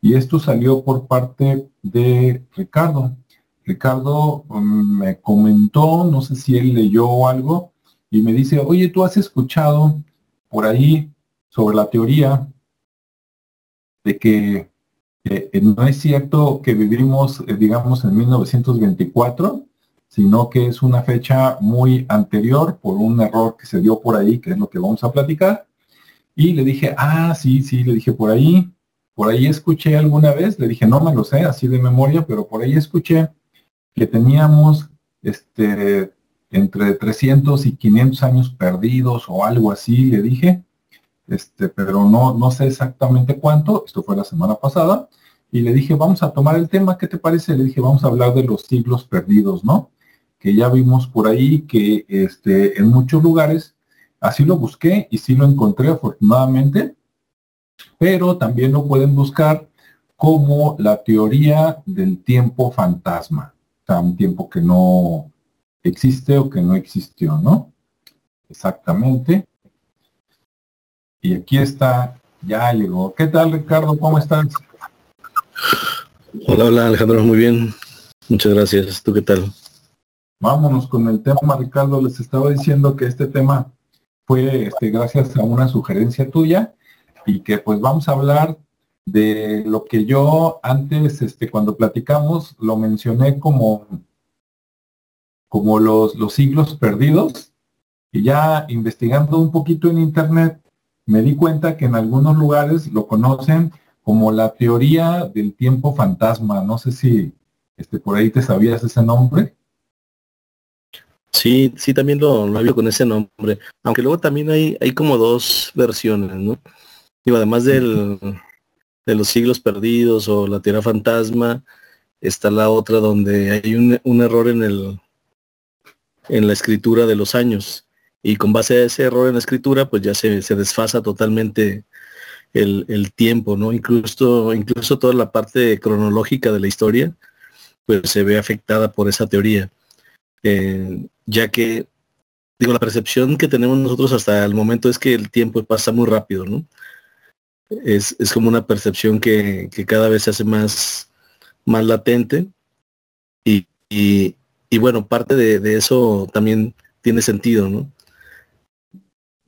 Y esto salió por parte de Ricardo. Ricardo mm, me comentó, no sé si él leyó algo, y me dice, oye, tú has escuchado por ahí sobre la teoría de que no es cierto que vivimos, eh, digamos, en 1924, sino que es una fecha muy anterior por un error que se dio por ahí, que es lo que vamos a platicar. Y le dije, ah, sí, sí, le dije por ahí, por ahí escuché alguna vez, le dije, no me lo sé así de memoria, pero por ahí escuché que teníamos este, entre 300 y 500 años perdidos o algo así, le dije, este, pero no, no sé exactamente cuánto, esto fue la semana pasada, y le dije, vamos a tomar el tema, ¿qué te parece? Le dije, vamos a hablar de los siglos perdidos, ¿no? Que ya vimos por ahí que este, en muchos lugares, así lo busqué y sí lo encontré afortunadamente, pero también lo pueden buscar como la teoría del tiempo fantasma, o sea, un tiempo que no existe o que no existió, ¿no? Exactamente. Y aquí está, ya llegó. ¿Qué tal, Ricardo? ¿Cómo estás? Hola, hola, Alejandro, muy bien. Muchas gracias. ¿Tú qué tal? Vámonos con el tema, Ricardo. Les estaba diciendo que este tema fue este, gracias a una sugerencia tuya y que pues vamos a hablar de lo que yo antes, este, cuando platicamos, lo mencioné como, como los, los siglos perdidos. Y ya investigando un poquito en internet, me di cuenta que en algunos lugares lo conocen como la teoría del tiempo fantasma. No sé si este, por ahí te sabías ese nombre. Sí, sí, también lo, lo con ese nombre. Aunque luego también hay, hay como dos versiones, ¿no? Además del, de los siglos perdidos o la tierra fantasma, está la otra donde hay un, error en el en la escritura de los años y con base a ese error en la escritura, pues ya se, se desfasa totalmente el, el, tiempo, ¿no? Incluso, incluso toda la parte cronológica de la historia, pues se ve afectada por esa teoría. Eh, ya que, digo, la percepción que tenemos nosotros hasta el momento es que el tiempo pasa muy rápido, ¿no? Es, es como una percepción que, que, cada vez se hace más, más latente y, y, y bueno, parte de, eso también tiene sentido, ¿no?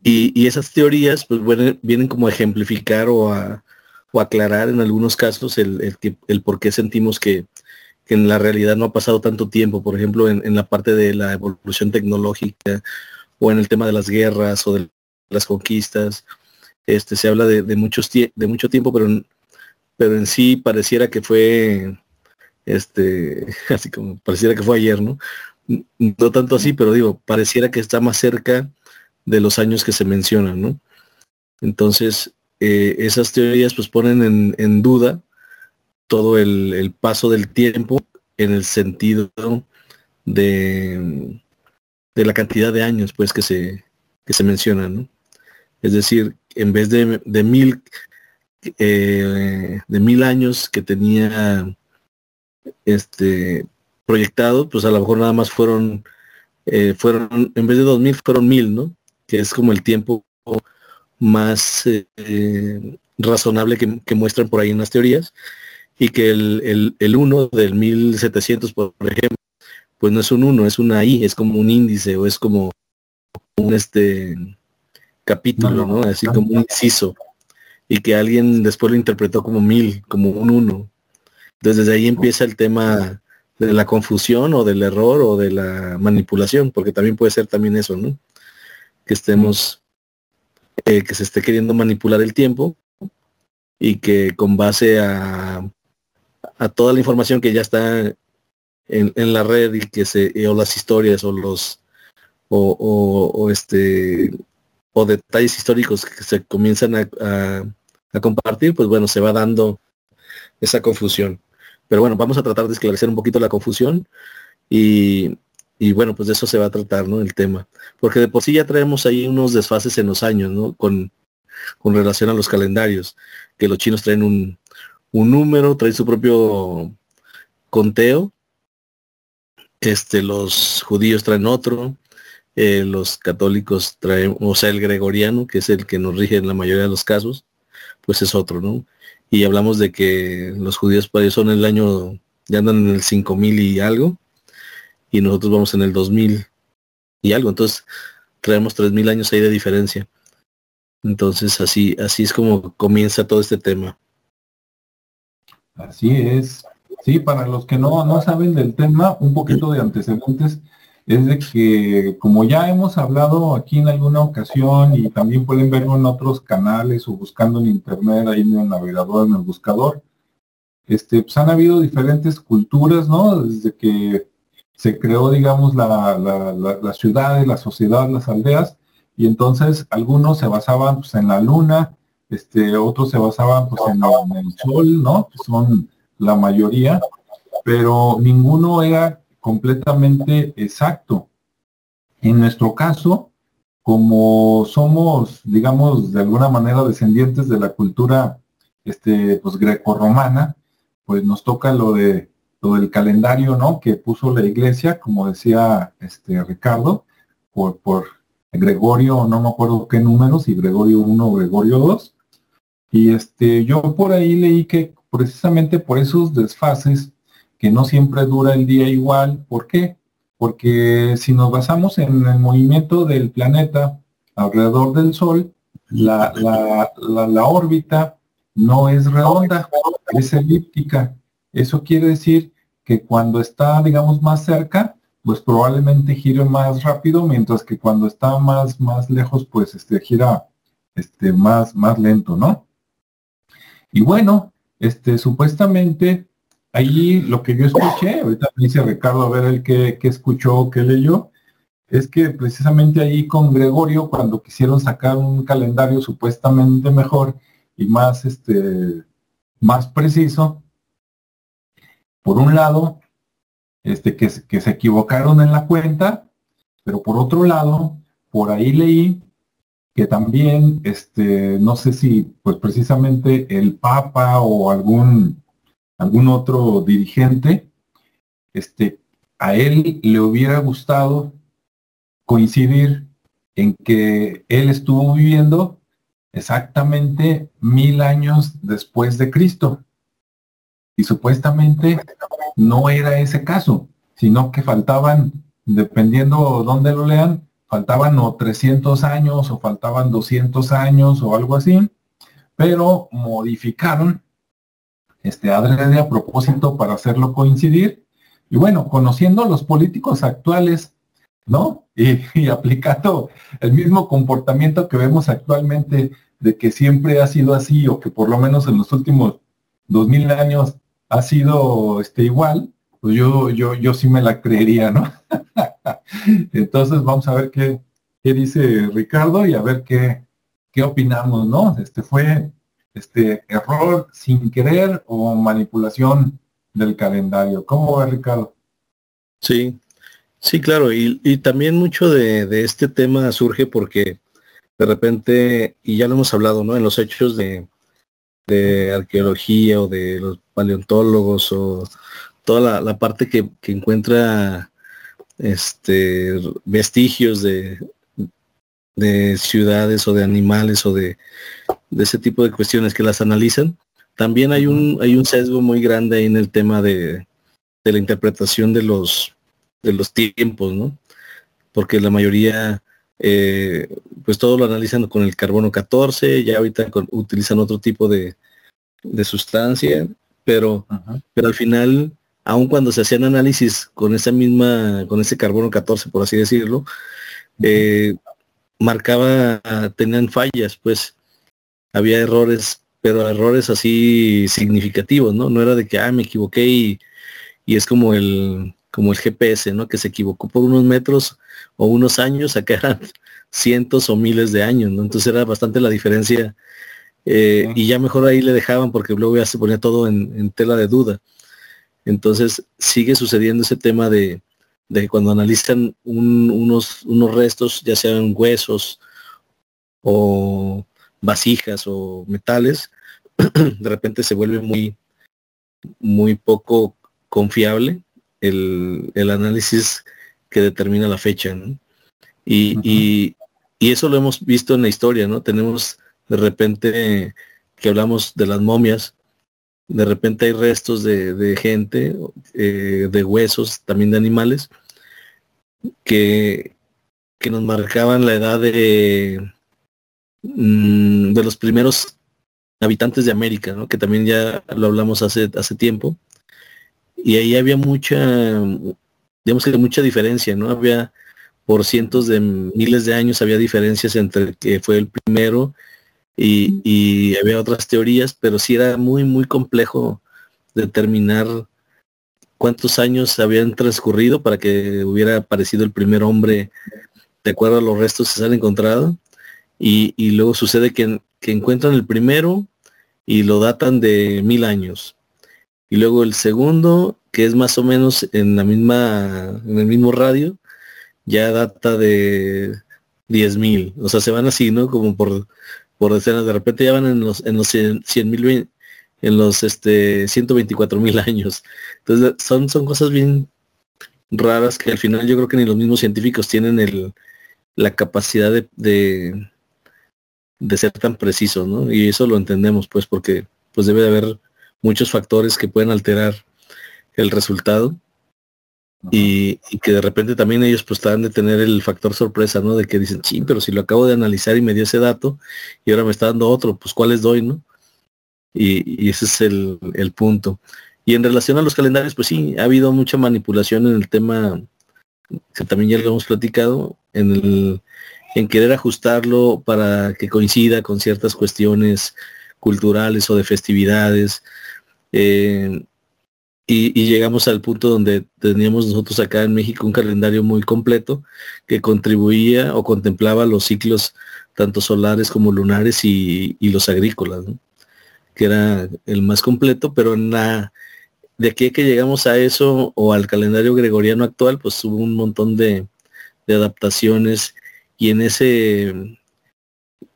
Y, esas teorías pues vienen como a ejemplificar o a, o aclarar en algunos casos el, el, por qué sentimos que, en la realidad no ha pasado tanto tiempo, por ejemplo, en, la parte de la evolución tecnológica o en el tema de las guerras o de las conquistas. Este, se habla de, muchos de mucho tiempo, pero, pero en sí pareciera que fue, este, así como pareciera que fue ayer, ¿no? No tanto así, pero digo, pareciera que está más cerca de los años que se mencionan, ¿no? Entonces, eh, esas teorías pues ponen en, duda todo el, paso del tiempo en el sentido de, de la cantidad de años pues que se, que se mencionan, ¿no? Es decir, en vez de, de mil eh, de mil años que tenía este proyectado, pues a lo mejor nada más fueron, eh, fueron, en vez de dos mil, fueron mil, ¿no? que es como el tiempo más eh, razonable que, muestran por ahí en las teorías, y que el, el, 1 del 1700, por ejemplo, pues no es un 1, es una I, es como un índice o es como un este capítulo, ¿no? Así como un inciso. Y que alguien después lo interpretó como mil, como un 1. Entonces desde ahí empieza el tema de la confusión o del error o de la manipulación, porque también puede ser también eso, ¿no? que estemos, eh, que se esté queriendo manipular el tiempo y que con base a, a toda la información que ya está en, en, la red y que se, o las historias o los, o, o, este, o detalles históricos que se comienzan a, compartir, pues bueno, se va dando esa confusión. Pero bueno, vamos a tratar de esclarecer un poquito la confusión y, bueno, pues de eso se va a tratar, ¿no? El tema. Porque de por sí ya traemos ahí unos desfases en los años, ¿no? Con, con relación a los calendarios, que los chinos traen un, un número, traen su propio conteo, este, los judíos traen otro, eh, los católicos traen, o sea, el gregoriano, que es el que nos rige en la mayoría de los casos, pues es otro, ¿no? y hablamos de que los judíos por son el año, ya andan en el 5000 y algo, y nosotros vamos en el 2000 y algo, entonces traemos 3000 años ahí de diferencia. Entonces así, así es como comienza todo este tema. Así es. Sí, para los que no, no saben del tema, un poquito de antecedentes es de que como ya hemos hablado aquí en alguna ocasión y también pueden verlo en otros canales o buscando en internet ahí en el navegador, en el buscador, este, pues han habido diferentes culturas, ¿no? Desde que se creó, digamos, la, la, la, la ciudad, la sociedad, las aldeas, y entonces algunos se basaban pues, en la luna, este, otros se basaban pues, en, el sol, ¿no? Son la mayoría, pero ninguno era completamente exacto. En nuestro caso, como somos, digamos, de alguna manera descendientes de la cultura este, pues, grecorromana, pues nos toca lo de lo del calendario, ¿no? Que puso la iglesia, como decía este Ricardo, por, por Gregorio, no me acuerdo qué números, si Gregorio 1 o Gregorio 2. Y este, yo por ahí leí que precisamente por esos desfases, que no siempre dura el día igual, ¿por qué? Porque si nos basamos en el movimiento del planeta alrededor del Sol, la, la, la, la órbita no es redonda, es elíptica. Eso quiere decir que cuando está, digamos, más cerca, pues probablemente gire más rápido, mientras que cuando está más, más lejos, pues este, gira este, más, más lento, ¿no? Y bueno, este, supuestamente allí lo que yo escuché, ahorita me dice Ricardo a ver el que, que escuchó, que leyó, es que precisamente ahí con Gregorio, cuando quisieron sacar un calendario supuestamente mejor y más, este, más preciso, por un lado, este, que, que se equivocaron en la cuenta, pero por otro lado, por ahí leí que también, este, no sé si, pues precisamente el Papa o algún, algún otro dirigente, este, a él le hubiera gustado coincidir en que él estuvo viviendo exactamente mil años después de Cristo. Y supuestamente no era ese caso, sino que faltaban, dependiendo dónde lo lean, faltaban o 300 años o faltaban 200 años o algo así, pero modificaron este adrede a propósito para hacerlo coincidir. Y bueno, conociendo los políticos actuales, ¿no? Y, y, aplicando el mismo comportamiento que vemos actualmente de que siempre ha sido así o que por lo menos en los últimos dos mil años ha sido este, igual, pues yo, yo, yo sí me la creería, ¿no? Entonces vamos a ver qué, qué dice Ricardo y a ver qué, qué opinamos, ¿no? Este fue este error sin querer o manipulación del calendario. ¿Cómo va Ricardo? Sí, sí, claro, y, y también mucho de, de, este tema surge porque de repente, y ya lo hemos hablado, ¿no? En los hechos de, de arqueología o de los paleontólogos o toda la, parte que, encuentra este vestigios de, de ciudades o de animales o de, de, ese tipo de cuestiones que las analizan, también hay un, hay un sesgo muy grande ahí en el tema de, de la interpretación de los, de los tiempos, ¿no? Porque la mayoría, eh, pues todo lo analizan con el carbono 14, ya ahorita utilizan otro tipo de, de sustancia, pero, pero al final, aun cuando se hacían análisis con esa misma, con ese carbono 14, por así decirlo, eh, marcaba, tenían fallas, pues había errores, pero errores así significativos, ¿no? No era de que, ah, me equivoqué y, y es como el, como el GPS, ¿no? Que se equivocó por unos metros o unos años, acá eran cientos o miles de años, ¿no? Entonces era bastante la diferencia eh, y ya mejor ahí le dejaban porque luego ya se ponía todo en, tela de duda. Entonces sigue sucediendo ese tema de, de cuando analizan unos, unos restos, ya sean huesos o vasijas o metales, de repente se vuelve muy, muy poco confiable el, el análisis que determina la fecha. Y, y, y, eso lo hemos visto en la historia, ¿no? Tenemos de repente que hablamos de las momias, de repente hay restos de, gente, eh, de huesos, también de animales, que, que nos marcaban la edad de, mm, de los primeros habitantes de América, ¿no? que también ya lo hablamos hace, hace tiempo. Y ahí había mucha, digamos que mucha diferencia, ¿no? Había por cientos de miles de años había diferencias entre que fue el primero y, había otras teorías, pero sí era muy, muy complejo determinar cuántos años habían transcurrido para que hubiera aparecido el primer hombre de acuerdo a los restos que se han encontrado. Y, luego sucede que, que, encuentran el primero y lo datan de mil años. Y luego el segundo, que es más o menos en la misma, en el mismo radio, ya data de diez mil. O sea, se van así, ¿no? Como por, por decenas. De repente ya van en los, en los 100 mil, en los este 124 mil años. Entonces son, son cosas bien raras que al final yo creo que ni los mismos científicos tienen el, la capacidad de, de, de ser tan precisos, ¿no? Y eso lo entendemos, pues, porque pues debe de haber muchos factores que pueden alterar el resultado y, que de repente también ellos pues están de tener el factor sorpresa, ¿no? De que dicen, sí, pero si lo acabo de analizar y me dio ese dato y ahora me está dando otro, pues ¿cuál les doy, no? Y, ese es el, el, punto. Y en relación a los calendarios, pues sí, ha habido mucha manipulación en el tema que también ya lo hemos platicado, en en querer ajustarlo para que coincida con ciertas cuestiones culturales o de festividades. Eh, y, llegamos al punto donde teníamos nosotros acá en México un calendario muy completo que contribuía o contemplaba los ciclos tanto solares como lunares y, los agrícolas, que era el más completo, pero en la, de aquí que llegamos a eso o al calendario gregoriano actual, pues hubo un montón de, adaptaciones y en ese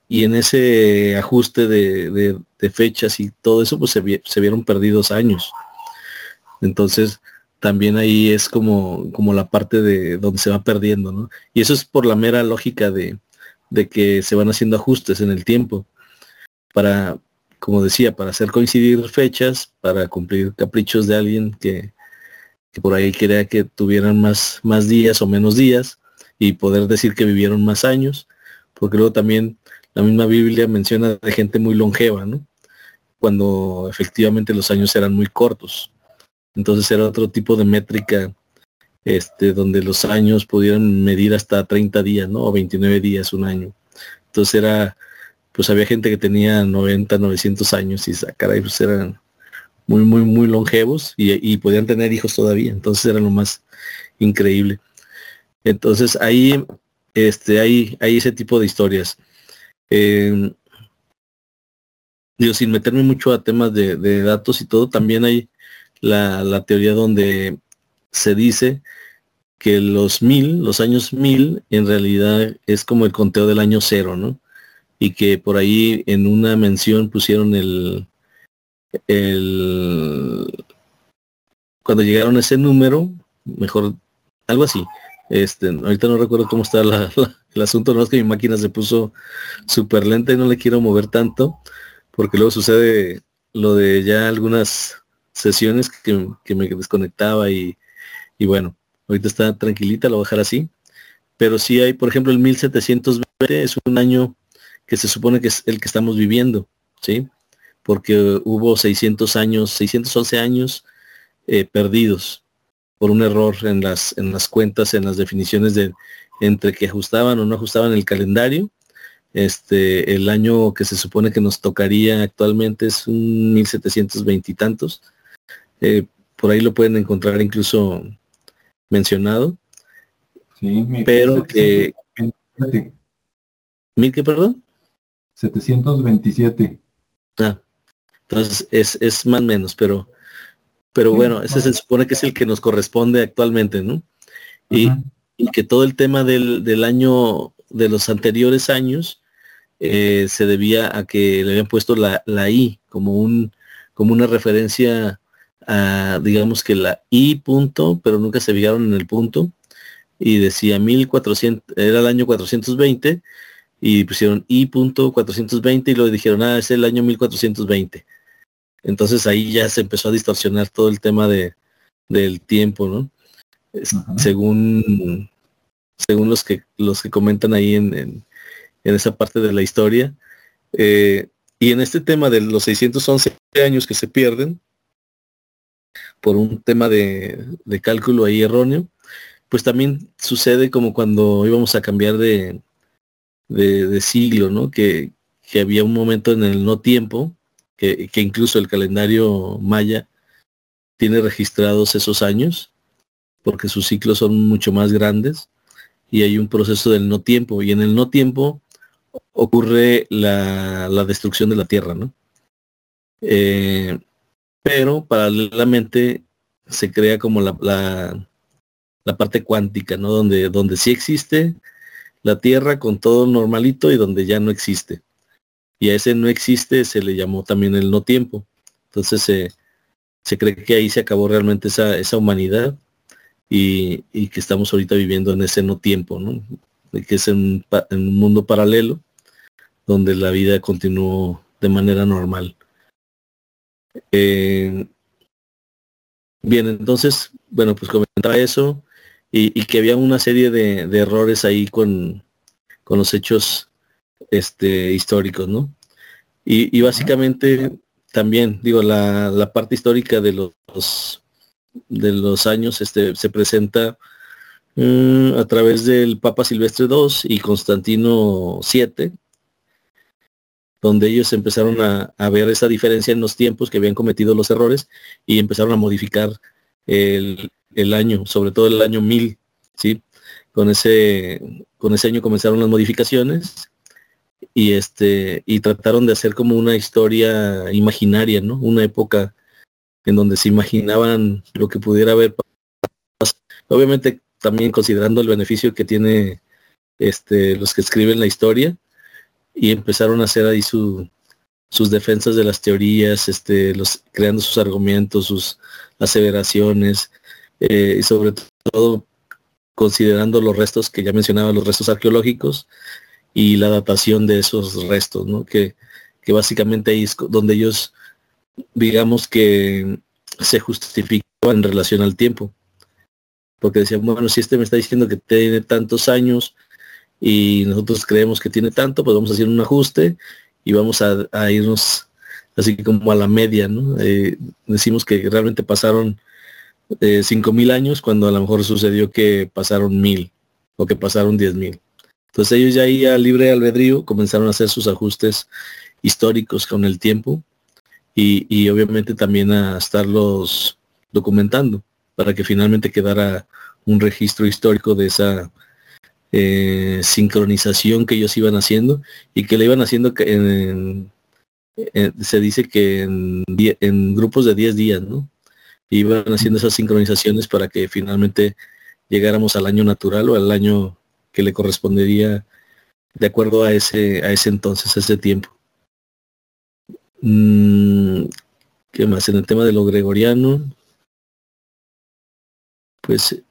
y en ese ajuste de, fechas y todo eso, pues se, se vieron perdidos años. Entonces, también ahí es como, como la parte de donde se va perdiendo, ¿no? Y eso es por la mera lógica de, de que se van haciendo ajustes en el tiempo para, como decía, para hacer coincidir fechas, para cumplir caprichos de alguien que, que por ahí quería que tuvieran más, más días o menos días y poder decir que vivieron más años, porque luego también la misma Biblia menciona de gente muy longeva, ¿no? Cuando efectivamente los años eran muy cortos. Entonces era otro tipo de métrica este, donde los años pudieran medir hasta 30 días, ¿no? O 29 días, un año. Entonces era, pues había gente que tenía 90, 900 años y caray, pues eran muy, muy, muy longevos y, podían tener hijos todavía. Entonces era lo más increíble. Entonces ahí, este, hay, hay ese tipo de historias. Eh, digo, sin meterme mucho a temas de, de, datos y todo, también hay la, teoría donde se dice que los mil, los años mil, en realidad es como el conteo del año cero, ¿no? Y que por ahí en una mención pusieron el, el cuando llegaron a ese número, mejor, algo así. Este, ahorita no recuerdo cómo está el asunto, no es que mi máquina se puso súper lenta y no le quiero mover tanto, porque luego sucede lo de ya algunas sesiones que, me desconectaba y, bueno, ahorita está tranquilita, lo voy a dejar así. Pero sí hay, por ejemplo, el 1720 es un año que se supone que es el que estamos viviendo, ¿sí? Porque hubo 600 años, 611 años eh, perdidos por un error en las, en las cuentas, en las definiciones de entre que ajustaban o no ajustaban el calendario. Este, el año que se supone que nos tocaría actualmente es un 1720 y tantos eh, por ahí lo pueden encontrar incluso mencionado. Sí, pero que... ¿Mil qué, perdón? 727. Ah, entonces es, es más o menos, pero, pero bueno, ese se supone que es el que nos corresponde actualmente, ¿no? Y, que todo el tema del, del, año, de los anteriores años, eh, se debía a que le habían puesto la, la I como un como una referencia digamos que la I punto, pero nunca se fijaron en el punto, y decía 1400, era el año 420, y pusieron I punto 420 y lo dijeron, ah, es el año 1420. Entonces ahí ya se empezó a distorsionar todo el tema de, del tiempo, ¿no? Según según los que los que comentan ahí en, en, esa parte de la historia. Eh, y en este tema de los 611 años que se pierden por un tema de, de cálculo ahí erróneo, pues también sucede como cuando íbamos a cambiar de, de, siglo, ¿no? Que, que, había un momento en el no tiempo, que, que, incluso el calendario maya tiene registrados esos años, porque sus ciclos son mucho más grandes, y hay un proceso del no tiempo, y en el no tiempo ocurre la, la destrucción de la Tierra, ¿no? Eh, pero paralelamente se crea como la, la, la parte cuántica, ¿no? Donde, donde sí existe la Tierra con todo normalito y donde ya no existe. Y a ese no existe se le llamó también el no tiempo. Entonces se cree que ahí se acabó realmente esa, esa humanidad y, y, que estamos ahorita viviendo en ese no tiempo, ¿no? que es en, en, un mundo paralelo donde la vida continuó de manera normal. Eh, bien, entonces, bueno, pues comentaba eso y, que había una serie de, errores ahí con, con, los hechos este, históricos, ¿no? Y, básicamente también, digo, la, la, parte histórica de los de los años este, se presenta mm, a través del Papa Silvestre II y Constantino VII, donde ellos empezaron a, a, ver esa diferencia en los tiempos que habían cometido los errores y empezaron a modificar el, el año, sobre todo el año 1000, ¿sí? Con ese, con ese año comenzaron las modificaciones y este y trataron de hacer como una historia imaginaria, ¿no? Una época en donde se imaginaban lo que pudiera haber obviamente también considerando el beneficio que tiene este los que escriben la historia y empezaron a hacer ahí su, sus defensas de las teorías, este, los creando sus argumentos, sus aseveraciones, eh, y sobre todo considerando los restos que ya mencionaba, los restos arqueológicos y la datación de esos restos, ¿no? Que, que básicamente ahí es donde ellos, digamos que se justificaban en relación al tiempo. Porque decían, bueno, si este me está diciendo que tiene tantos años y nosotros creemos que tiene tanto, pues vamos a hacer un ajuste y vamos a, irnos así como a la media, ¿no? Eh, decimos que realmente pasaron eh, cinco mil años cuando a lo mejor sucedió que pasaron mil o que pasaron diez mil. Entonces ellos ya ahí a libre albedrío comenzaron a hacer sus ajustes históricos con el tiempo y, obviamente también a estarlos documentando para que finalmente quedara un registro histórico de esa eh, sincronización que ellos iban haciendo y que le iban haciendo en, se dice que en, en grupos de 10 días, ¿no? Iban haciendo esas sincronizaciones para que finalmente llegáramos al año natural o al año que le correspondería de acuerdo a ese, a ese entonces, a ese tiempo. Mm, ¿Qué más? En el tema de lo gregoriano, pues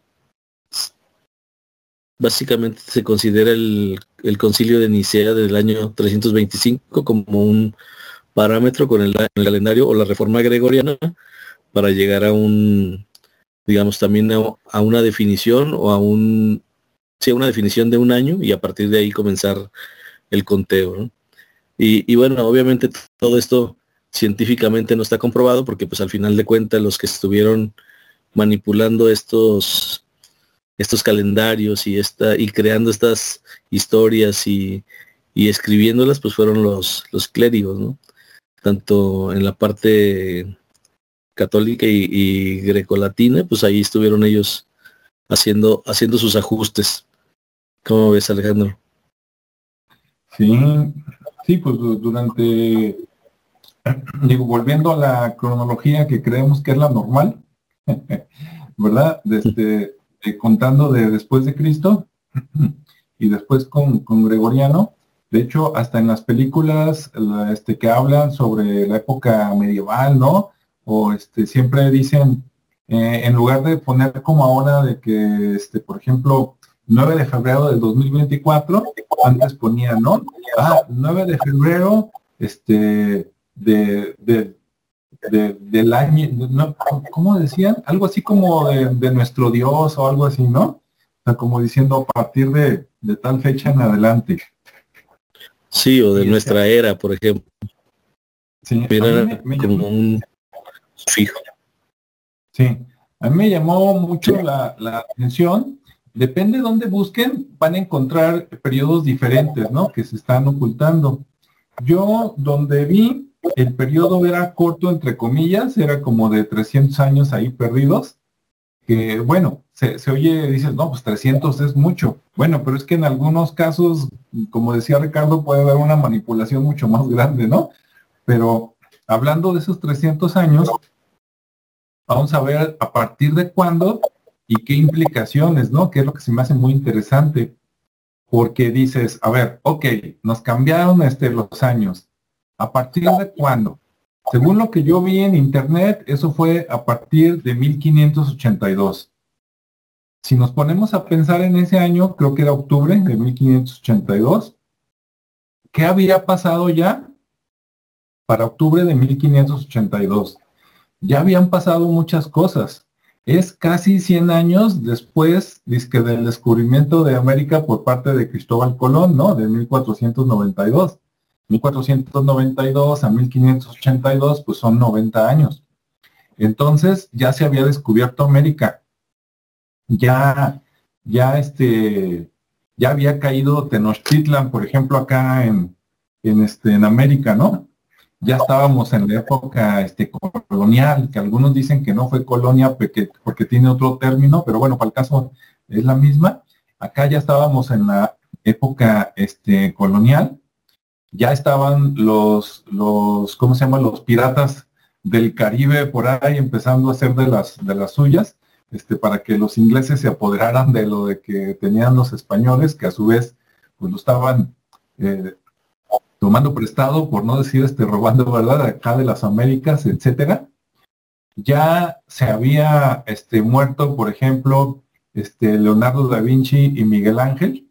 básicamente se considera el, el, concilio de Nicea del año 325 como un parámetro con el, el calendario o la reforma gregoriana para llegar a un, digamos, también a, una definición o a un, sí, una definición de un año y a partir de ahí comenzar el conteo. Y, bueno, obviamente todo esto científicamente no está comprobado porque pues al final de cuentas los que estuvieron manipulando estos estos calendarios y esta y creando estas historias y, y escribiéndolas pues fueron los los clérigos no tanto en la parte católica y, grecolatina, pues ahí estuvieron ellos haciendo, haciendo sus ajustes. ¿Cómo ves, Alejandro? Sí, sí, pues durante, digo, volviendo a la cronología que creemos que es la normal, ¿verdad? Desde, eh, contando de después de Cristo y después con, con, Gregoriano. De hecho, hasta en las películas este, que hablan sobre la época medieval, ¿no? O este, siempre dicen, eh, en lugar de poner como ahora de que, este, por ejemplo, 9 de febrero del 2024, antes ponían, ¿no? Ah, 9 de febrero, este, de, del año, no, ¿cómo decían? Algo así como de, nuestro Dios o algo así, ¿no? O sea, como diciendo a partir de, tal fecha en adelante. Sí, o de nuestra era, por ejemplo. Sí, como un fijo. Sí, a mí me llamó mucho la, la atención depende de dónde busquen, van a encontrar periodos diferentes, ¿no? Que se están ocultando. Yo, donde vi, el periodo era corto, entre comillas, era como de 300 años ahí perdidos, que bueno, se, oye, dices, no, pues 300 es mucho. Bueno, pero es que en algunos casos, como decía Ricardo, puede haber una manipulación mucho más grande, ¿no? Pero hablando de esos 300 años, vamos a ver a partir de cuándo y qué implicaciones, ¿no? Que es lo que se me hace muy interesante, porque dices, a ver, ok, nos cambiaron este, los años. ¿A partir de cuándo? Según lo que yo vi en internet, eso fue a partir de 1582. Si nos ponemos a pensar en ese año, creo que era octubre de 1582, ¿qué había pasado ya para octubre de 1582? Ya habían pasado muchas cosas es casi 100 años después del descubrimiento de América por parte de Cristóbal Colón, ¿no? De 1492. 1492 a 1582, pues son 90 años. Entonces ya se había descubierto América. Ya, ya este, ya había caído Tenochtitlan, por ejemplo, acá en, en, este, en América, ¿no? Ya estábamos en la época este, colonial, que algunos dicen que no fue colonia porque, porque tiene otro término, pero bueno, para el caso es la misma. Acá ya estábamos en la época este, colonial, ya estaban los, los, ¿cómo se llama? Los piratas del Caribe por ahí empezando a hacer de las, de las suyas, este, para que los ingleses se apoderaran de lo de que tenían los españoles, que a su vez pues lo estaban eh, tomando prestado, por no decir este, robando, ¿verdad? Acá de las Américas, etcétera. Ya se había este, muerto, por ejemplo, este, Leonardo da Vinci y Miguel Ángel.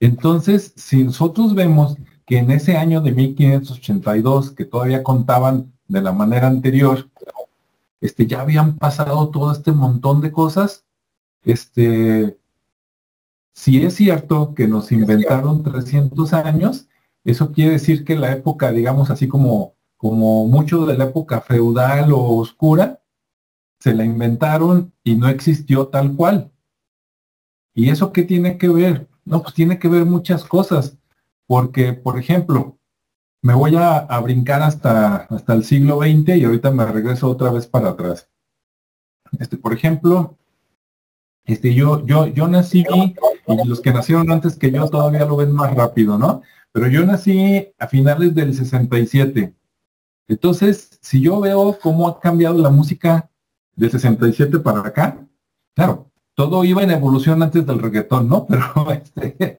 Entonces, si nosotros vemos que en ese año de 1582, que todavía contaban de la manera anterior, este, ya habían pasado todo este montón de cosas, este, si es cierto que nos inventaron 300 años, eso quiere decir que la época, digamos así como, como mucho de la época feudal o oscura, se la inventaron y no existió tal cual. ¿Y eso qué tiene que ver? No, pues tiene que ver muchas cosas, porque, por ejemplo, me voy a, brincar hasta, hasta el siglo XX y ahorita me regreso otra vez para atrás. Este, por ejemplo, este, yo, yo, yo nací, y los que nacieron antes que yo todavía lo ven más rápido, ¿no? Pero yo nací a finales del 67. Entonces, si yo veo cómo ha cambiado la música del 67 para acá, claro, todo iba en evolución antes del reggaetón, ¿no? Pero este,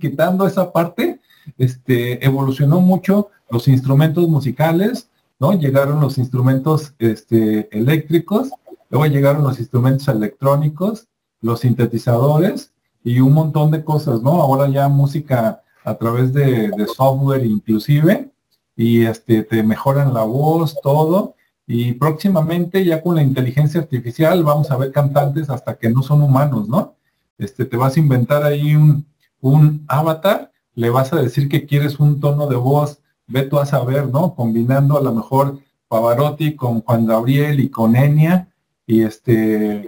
quitando esa parte, este, evolucionó mucho los instrumentos musicales, ¿no? Llegaron los instrumentos este, eléctricos, luego llegaron los instrumentos electrónicos, los sintetizadores y un montón de cosas, ¿no? Ahora ya música a través de, software inclusive y este, te mejoran la voz, todo. Y próximamente ya con la inteligencia artificial vamos a ver cantantes hasta que no son humanos, ¿no? Este, te vas a inventar ahí un, un avatar, le vas a decir que quieres un tono de voz, ve tú a saber, ¿no? Combinando a lo mejor Pavarotti con Juan Gabriel y con Enya, y este,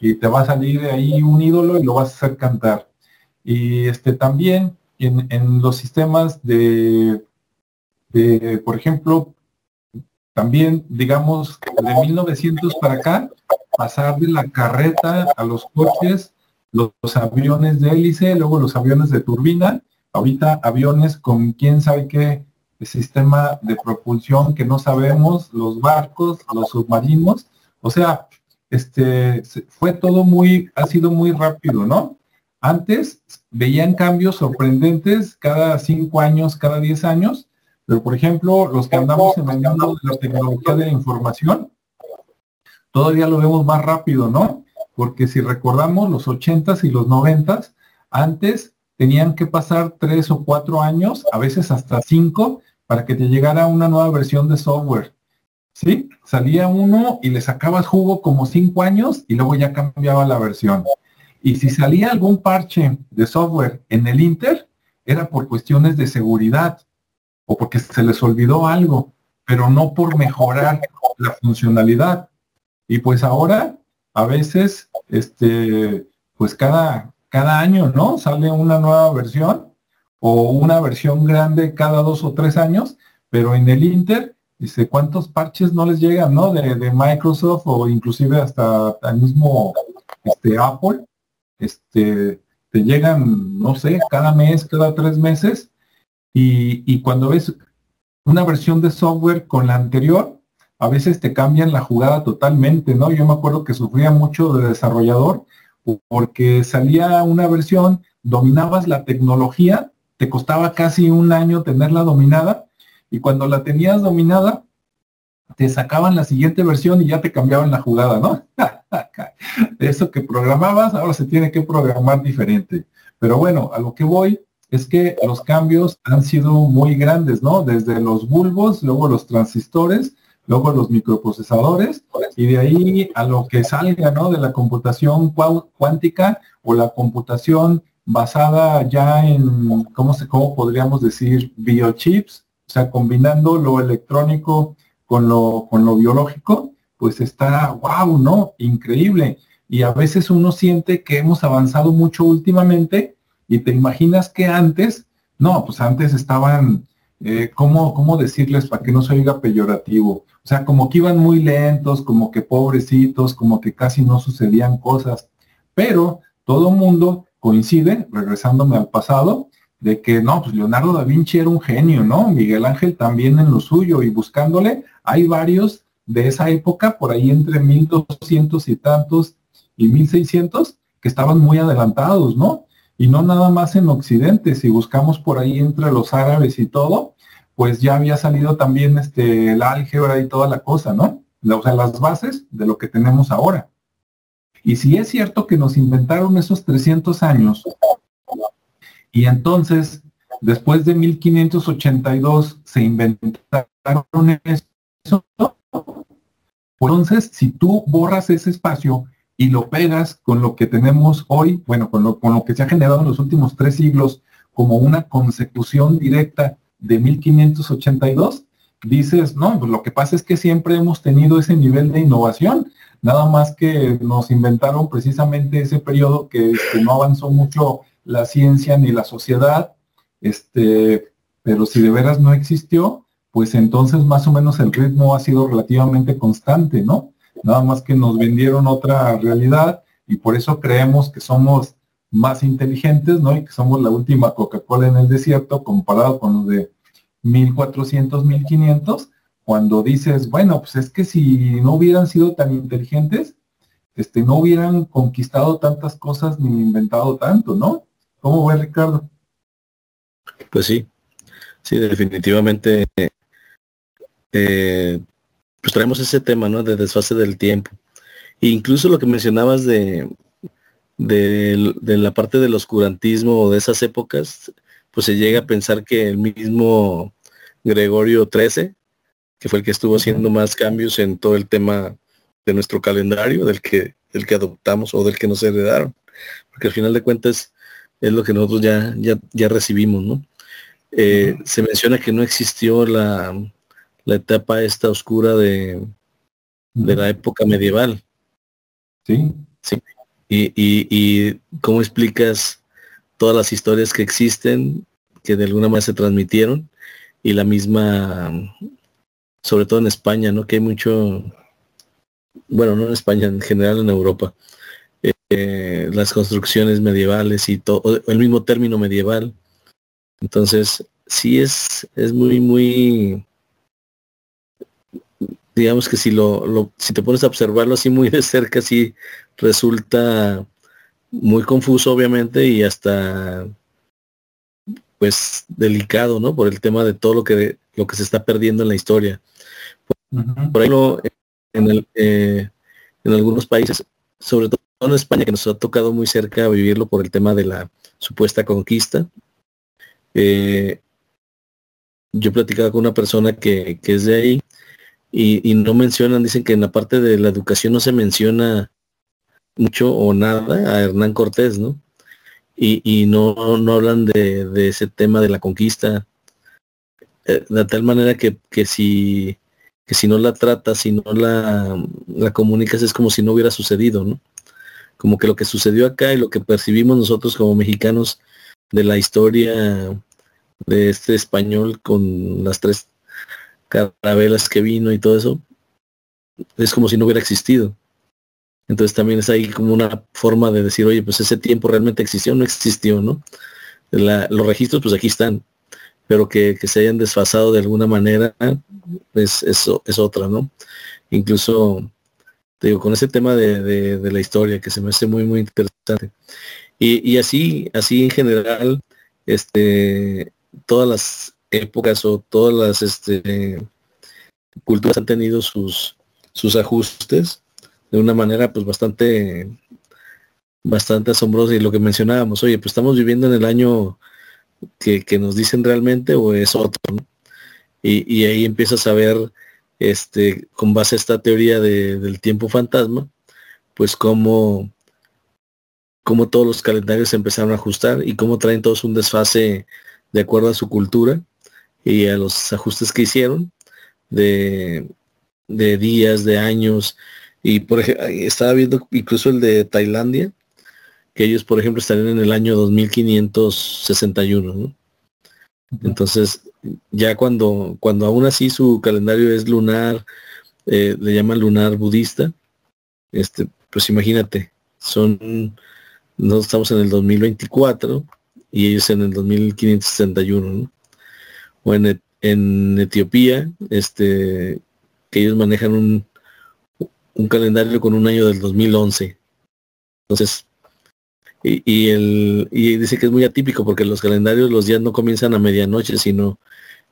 y te va a salir de ahí un ídolo y lo vas a hacer cantar. Y este también en, los sistemas de, por ejemplo, también, digamos, de 1900 para acá, pasar de la carreta a los coches, los, aviones de hélice, luego los aviones de turbina, ahorita aviones con quién sabe qué sistema de propulsión que no sabemos, los barcos, los submarinos, o sea, este, fue todo muy, ha sido muy rápido, ¿no? Antes veían cambios sorprendentes cada cinco años, cada diez años, pero por ejemplo, los que andamos en el mundo de la tecnología de la información, todavía lo vemos más rápido, ¿no? Porque si recordamos los ochentas y los noventas, antes tenían que pasar tres o cuatro años, a veces hasta cinco, para que te llegara una nueva versión de software. ¿Sí? Salía uno y le sacabas jugo como cinco años y luego ya cambiaba la versión. Y si salía algún parche de software en el Inter, era por cuestiones de seguridad o porque se les olvidó algo, pero no por mejorar la funcionalidad. Y pues ahora, a veces, este, pues cada, cada año, ¿no? Sale una nueva versión o una versión grande cada dos o tres años, pero en el Inter, dice, ¿cuántos parches no les llegan, ¿no? De, de Microsoft o inclusive hasta el mismo este, Apple este, te llegan, no sé, cada mes, cada tres meses, y, cuando ves una versión de software con la anterior, a veces te cambian la jugada totalmente, ¿no? Yo me acuerdo que sufría mucho de desarrollador porque salía una versión, dominabas la tecnología, te costaba casi un año tenerla dominada, y cuando la tenías dominada, te sacaban la siguiente versión y ya te cambiaban la jugada, ¿no? Eso que programabas ahora se tiene que programar diferente. Pero bueno, a lo que voy es que los cambios han sido muy grandes, ¿no? Desde los bulbos, luego los transistores, luego los microprocesadores y de ahí a lo que salga, ¿no? De la computación cuántica o la computación basada ya en, ¿cómo, se, cómo podríamos decir? Biochips, o sea, combinando lo electrónico con lo, con lo biológico, pues está, wow, ¿no? Increíble. Y a veces uno siente que hemos avanzado mucho últimamente y te imaginas que antes, no, pues antes estaban, eh, ¿cómo, ¿cómo decirles para que no se oiga peyorativo? O sea, como que iban muy lentos, como que pobrecitos, como que casi no sucedían cosas. Pero todo mundo coincide, regresándome al pasado, de que no, pues Leonardo da Vinci era un genio, ¿no? Miguel Ángel también en lo suyo y buscándole, hay varios de esa época, por ahí entre 1200 y tantos y 1600, que estaban muy adelantados, ¿no? Y no nada más en Occidente, si buscamos por ahí entre los árabes y todo, pues ya había salido también este, el álgebra y toda la cosa, ¿no? O sea, las bases de lo que tenemos ahora. Y si es cierto que nos inventaron esos 300 años, y entonces, después de 1582, se inventaron eso. Entonces, si tú borras ese espacio y lo pegas con lo que tenemos hoy, bueno, con lo, con lo que se ha generado en los últimos tres siglos como una consecución directa de 1582, dices, no, pues lo que pasa es que siempre hemos tenido ese nivel de innovación, nada más que nos inventaron precisamente ese periodo que, que no avanzó mucho la ciencia ni la sociedad, este, pero si de veras no existió, pues entonces más o menos el ritmo ha sido relativamente constante, ¿no? Nada más que nos vendieron otra realidad y por eso creemos que somos más inteligentes, ¿no? Y que somos la última Coca-Cola en el desierto comparado con los de 1400, 1500, cuando dices, bueno, pues es que si no hubieran sido tan inteligentes, este, no hubieran conquistado tantas cosas ni inventado tanto, ¿no? ¿Cómo ve Ricardo? Pues sí, sí, definitivamente. Eh, pues traemos ese tema, ¿no? De desfase del tiempo. E incluso lo que mencionabas de, de, la parte del oscurantismo o de esas épocas, pues se llega a pensar que el mismo Gregorio XIII, que fue el que estuvo haciendo más cambios en todo el tema de nuestro calendario, del que, del que adoptamos o del que nos heredaron. Porque al final de cuentas, es lo que nosotros ya, ya, ya recibimos, ¿no? Eh, se menciona que no existió la, la etapa esta oscura de, de, la época medieval. Sí. Sí. Y, y, y, cómo explicas todas las historias que existen, que de alguna manera se transmitieron, y la misma, sobre todo en España, ¿no? Que hay mucho, bueno, no en España, en general en Europa, eh, las construcciones medievales y todo, el mismo término medieval. Entonces, sí es, es muy, muy, digamos que si lo, si te pones a observarlo así muy de cerca, sí resulta muy confuso, obviamente, y hasta pues delicado, ¿no? Por el tema de todo lo que lo que se está perdiendo en la historia. Por, ejemplo, en, el, eh, en algunos países, sobre todo en España, que nos ha tocado muy cerca vivirlo por el tema de la supuesta conquista. Eh, yo platicaba con una persona que, es de ahí y, no mencionan, dicen que en la parte de la educación no se menciona mucho o nada a Hernán Cortés, ¿no? Y, no, hablan de, ese tema de la conquista, eh, de tal manera que, si, si no la tratas, si no la, la comunicas, es como si no hubiera sucedido, ¿no? Como que lo que sucedió acá y lo que percibimos nosotros como mexicanos de la historia de este español con las tres carabelas que vino y todo eso, es como si no hubiera existido. Entonces también es ahí como una forma de decir, oye, pues ese tiempo realmente existió no existió, ¿no? los registros pues aquí están, pero que, se hayan desfasado de alguna manera es, eso es otra, ¿no? Incluso, digo, con ese tema de, la historia que se me hace muy, muy interesante. Y, y así, así en general, este, todas las épocas o todas las este, culturas han tenido sus, sus ajustes de una manera pues bastante bastante asombrosa y lo que mencionábamos, oye, pues estamos viviendo en el año que, nos dicen realmente o es otro, y, ahí empiezas a ver, este, con base a esta teoría del tiempo fantasma, pues cómo, cómo todos los calendarios se empezaron a ajustar y cómo traen todos un desfase de acuerdo a su cultura y a los ajustes que hicieron de, días, de años. Y por ejemplo, estaba viendo incluso el de Tailandia, que ellos, por ejemplo, estarían en el año 2561, ¿no? Entonces, ya cuando, cuando aún así su calendario es lunar, eh, le llaman lunar budista, este, pues imagínate, son, no estamos en el 2024, y ellos en el 2561, ¿no? O en, en Etiopía, este, que ellos manejan un, un calendario con un año del 2011. Entonces, y, y, el, y dice que es muy atípico porque los calendarios los días no comienzan a medianoche, sino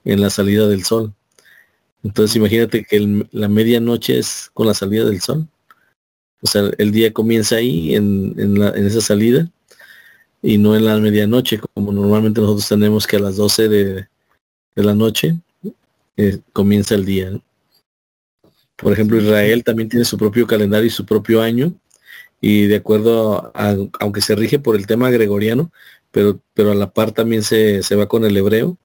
en la salida del sol. Entonces imagínate que la medianoche es con la salida del sol. O sea, el día comienza ahí en, en, la, en esa salida y no en la medianoche, como normalmente nosotros tenemos que a las 12 de, la noche eh, comienza el día. Por ejemplo, Israel también tiene su propio calendario y su propio año, y de acuerdo a, aunque se rige por el tema gregoriano, pero, pero a la par también se, se va con el hebreo.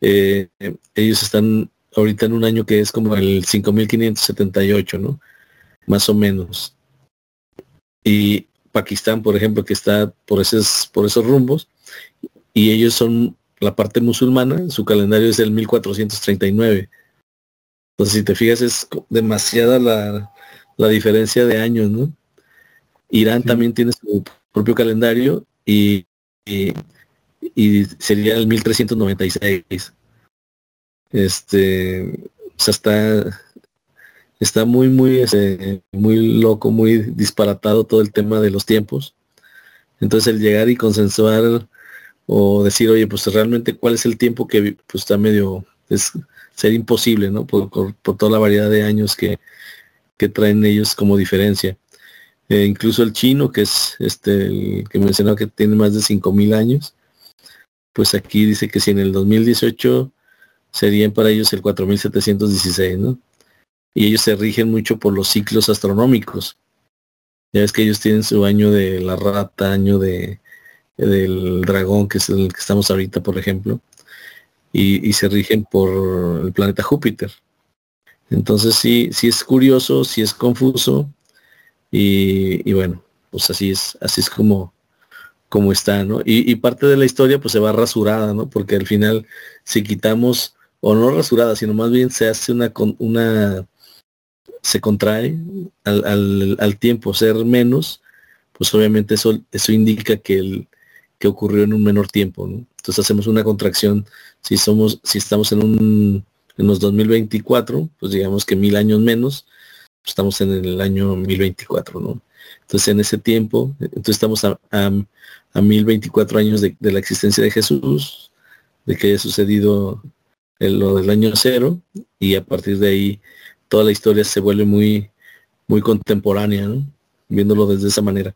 Eh, ellos están ahorita en un año que es como el 5578, ¿no? Más o menos. Y Pakistán, por ejemplo, que está por esos, por esos rumbos, y ellos son la parte musulmana, su calendario es del 1439. Entonces, si te fijas, es demasiada la, la diferencia de años, ¿no? Irán también tiene su propio calendario y, y, sería el 1396. Este, o sea, está, está muy, muy, este, muy loco, muy disparatado todo el tema de los tiempos. Entonces el llegar y consensuar o decir, oye, pues realmente cuál es el tiempo que pues está medio, es ser imposible, ¿no? Por, toda la variedad de años que, que traen ellos como diferencia. Eh, incluso el chino, que es este, el que mencionó que tiene más de 5.000 años, pues aquí dice que si en el 2018 serían para ellos el 4.716, ¿no? y ellos se rigen mucho por los ciclos astronómicos. Ya ves que ellos tienen su año de la rata, año de del dragón, que es el que estamos ahorita, por ejemplo, y, se rigen por el planeta Júpiter. Entonces sí, sí es curioso, sí es confuso, y, bueno, pues así es, así es como, como está, ¿no? Y, parte de la historia pues se va rasurada, ¿no? Porque al final si quitamos, o no rasurada, sino más bien se hace una, una se contrae al, al, tiempo ser menos, pues obviamente eso, eso indica que, el, que ocurrió en un menor tiempo. Entonces hacemos una contracción. Si somos, si estamos en un en los 2024, pues digamos que mil años menos, pues estamos en el año 1024, ¿no? Entonces en ese tiempo, entonces estamos a, a, a 1024 años de, la existencia de Jesús, de que haya sucedido el, lo del año cero, y a partir de ahí toda la historia se vuelve muy, muy contemporánea, ¿no? viéndolo desde esa manera.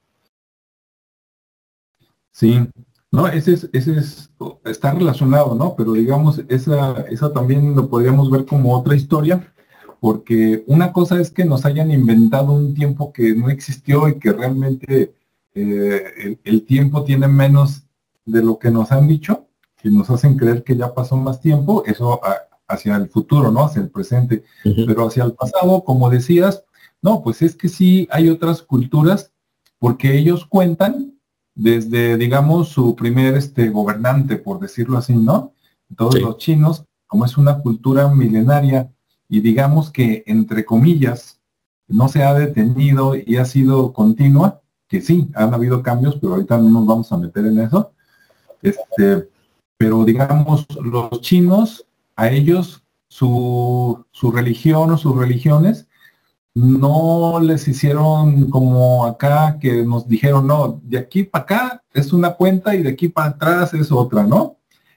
Sí, No, ese es, ese es, está relacionado, ¿no? Pero digamos, esa, esa también lo podríamos ver como otra historia, porque una cosa es que nos hayan inventado un tiempo que no existió y que realmente eh, el, tiempo tiene menos de lo que nos han dicho, y nos hacen creer que ya pasó más tiempo, eso hacia el futuro, ¿no? Hacia el presente. Pero hacia el pasado, como decías, no, pues es que sí hay otras culturas, porque ellos cuentan desde, digamos, su primer este, gobernante, por decirlo así, ¿no? Todos los chinos, como es una cultura milenaria y digamos que, entre comillas, no se ha detenido y ha sido continua, que sí, han habido cambios, pero ahorita no nos vamos a meter en eso. Este, pero digamos, los chinos, a ellos, su, su religión o sus religiones no les hicieron como acá que nos dijeron, no, de aquí para acá es una cuenta y de aquí para atrás es otra, ¿no?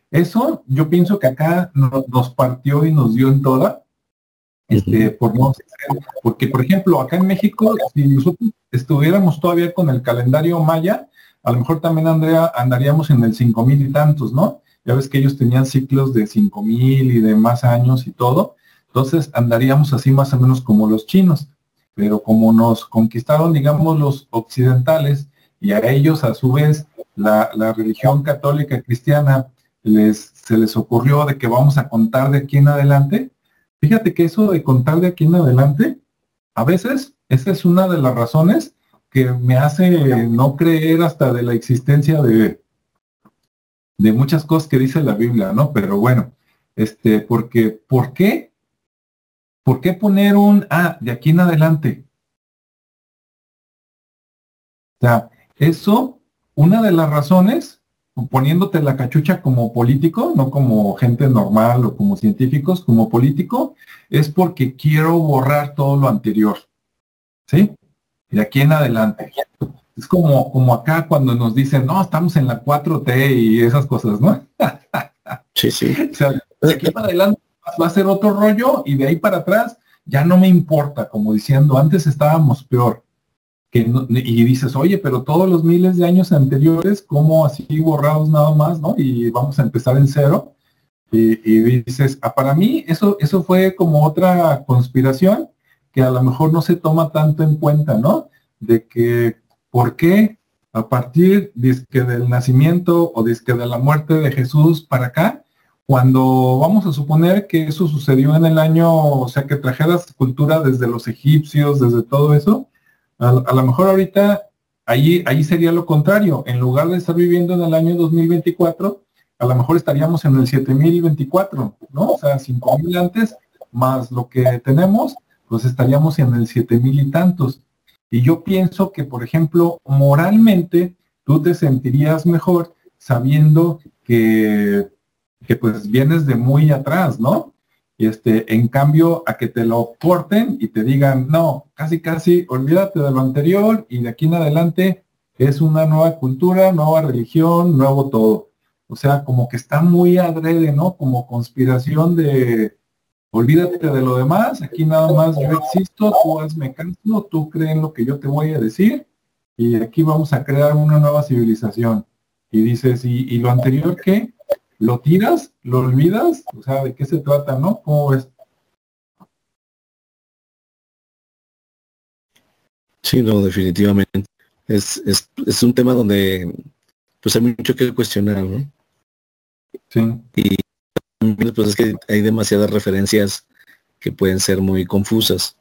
Eso yo pienso que acá nos partió y nos dio en toda, este, por no porque por ejemplo acá en México, si nosotros estuviéramos todavía con el calendario maya, a lo mejor también Andrea andaríamos en el cinco mil y tantos, ¿no? Ya ves que ellos tenían ciclos de cinco mil y de más años y todo. Entonces andaríamos así más o menos como los chinos, pero como nos conquistaron, digamos, los occidentales y a ellos a su vez la, religión católica cristiana les, se les ocurrió de que vamos a contar de aquí en adelante. Fíjate que eso de contar de aquí en adelante, a veces esa es una de las razones que me hace no creer hasta de la existencia de, de muchas cosas que dice la Biblia, ¿no? Pero bueno, este, porque, ¿por qué ¿Por qué poner un ah, de aquí en adelante? O sea, eso, una de las razones, poniéndote la cachucha como político, no como gente normal o como científicos, como político, es porque quiero borrar todo lo anterior. ¿Sí? De aquí en adelante. Es como, como acá cuando nos dicen, no, estamos en la 4T y esas cosas, ¿no? sí, sí. O sea, de aquí en adelante va a ser otro rollo y de ahí para atrás ya no me importa, como diciendo, antes estábamos peor. Y dices, oye, pero todos los miles de años anteriores, ¿cómo así borrados nada más, no? Y vamos a empezar en cero. Y, dices, ah, para mí eso, eso fue como otra conspiración que a lo mejor no se toma tanto en cuenta, ¿no? De que, ¿por qué a partir del nacimiento o de la muerte de Jesús para acá, cuando vamos a suponer que eso sucedió en el año, o sea, que trajeras cultura desde los egipcios, desde todo eso, a, lo mejor ahorita ahí, ahí sería lo contrario. En lugar de estar viviendo en el año 2024, a lo mejor estaríamos en el 7024, ¿no? O sea, 5000 antes, más lo que tenemos, pues estaríamos en el 7000 y tantos. Y yo pienso que, por ejemplo, moralmente, tú te sentirías mejor sabiendo que que pues vienes de muy atrás, ¿no? Este, en cambio, a que te lo corten y te digan, no, casi casi olvídate de lo anterior y de aquí en adelante es una nueva cultura, nueva religión, nuevo todo. O sea, como que está muy adrede, ¿no? Como conspiración de olvídate de lo demás, aquí nada más yo existo, tú hazme caso, tú crees en lo que yo te voy a decir y aquí vamos a crear una nueva civilización. Y dices, ¿y, y lo anterior qué? ¿Lo tiras? ¿Lo olvidas? O sea, ¿de qué se trata, no? ¿Cómo ves? Sí, no, definitivamente. Es, es, un tema donde pues hay mucho que cuestionar, ¿no? Sí. Y pues es que hay demasiadas referencias que pueden ser muy confusas.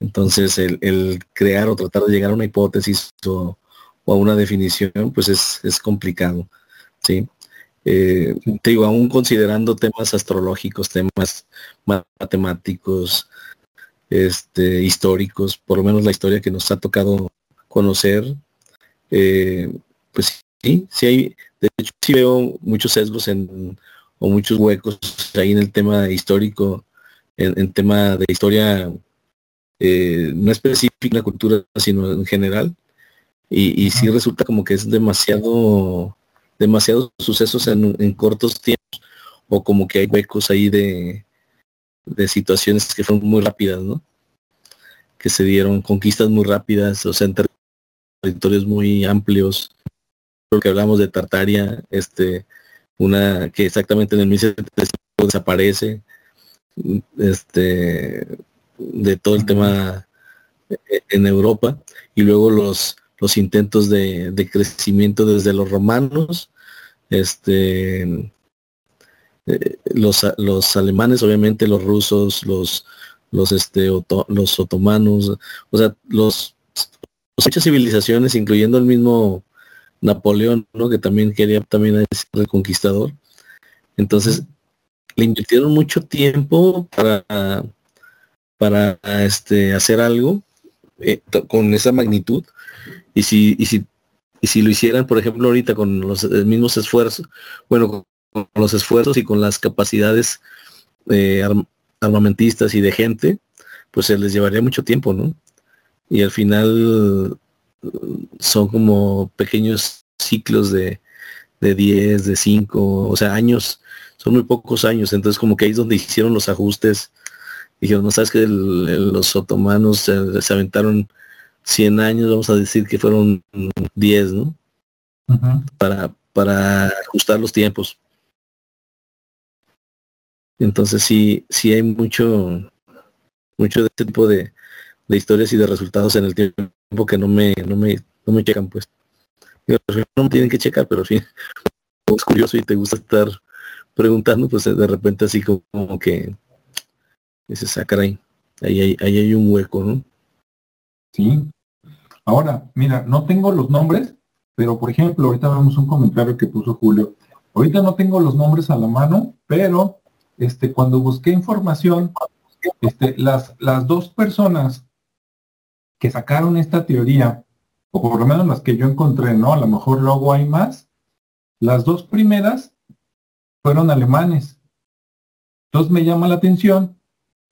Entonces, el, el crear o tratar de llegar a una hipótesis o, o a una definición, pues es, es complicado. ¿sí? Eh, te digo, aún considerando temas astrológicos, temas matemáticos, este, históricos, por lo menos la historia que nos ha tocado conocer, eh, pues sí, sí hay, de hecho sí veo muchos sesgos en, o muchos huecos ahí en el tema histórico, en, tema de historia eh, no específica en la cultura, sino en general. Y, y sí resulta como que es demasiado demasiados sucesos en, cortos tiempos o como que hay huecos ahí de, de situaciones que fueron muy rápidas, ¿no? Que se dieron conquistas muy rápidas, o sea, en territorios muy amplios, que hablamos de Tartaria, este, una que exactamente en el 1700 desaparece, este, de todo el tema e, en Europa, y luego los, los intentos de, crecimiento desde los romanos, este, eh, los, los alemanes, obviamente los rusos, los, los, este, los otomanos, o sea, los, muchas civilizaciones, incluyendo el mismo Napoleón, ¿no? que también quería también ser reconquistador. Entonces, le invirtieron mucho tiempo para, para este, hacer algo eh, con esa magnitud. Y si, y si, y si lo hicieran, por ejemplo, ahorita con los mismos esfuerzos, bueno, con, los esfuerzos y con las capacidades eh, armamentistas y de gente, pues se les llevaría mucho tiempo, ¿no? Y al final son como pequeños ciclos de, de 10, de 5, o sea, años, son muy pocos años, entonces como que ahí es donde hicieron los ajustes, dijeron, no sabes que los otomanos se, aventaron 100 años, vamos a decir que fueron 10, ¿no? para, para ajustar los tiempos. Entonces sí, sí hay mucho, mucho de este tipo de, de historias y de resultados en el tiempo que no me, no me, no me checan, pues. No me tienen que checar, pero sí, es curioso y te gusta estar preguntando, pues de repente así como, que ese sacar ahí, ahí ahí hay un hueco, ¿no? Sí. Ahora, mira, no tengo los nombres, pero por ejemplo, ahorita vemos un comentario que puso Julio. Ahorita no tengo los nombres a la mano, pero este, cuando busqué información, este, las, las dos personas que sacaron esta teoría, o por lo menos las que yo encontré, ¿no? A lo mejor luego hay más. Las dos primeras fueron alemanes. Entonces me llama la atención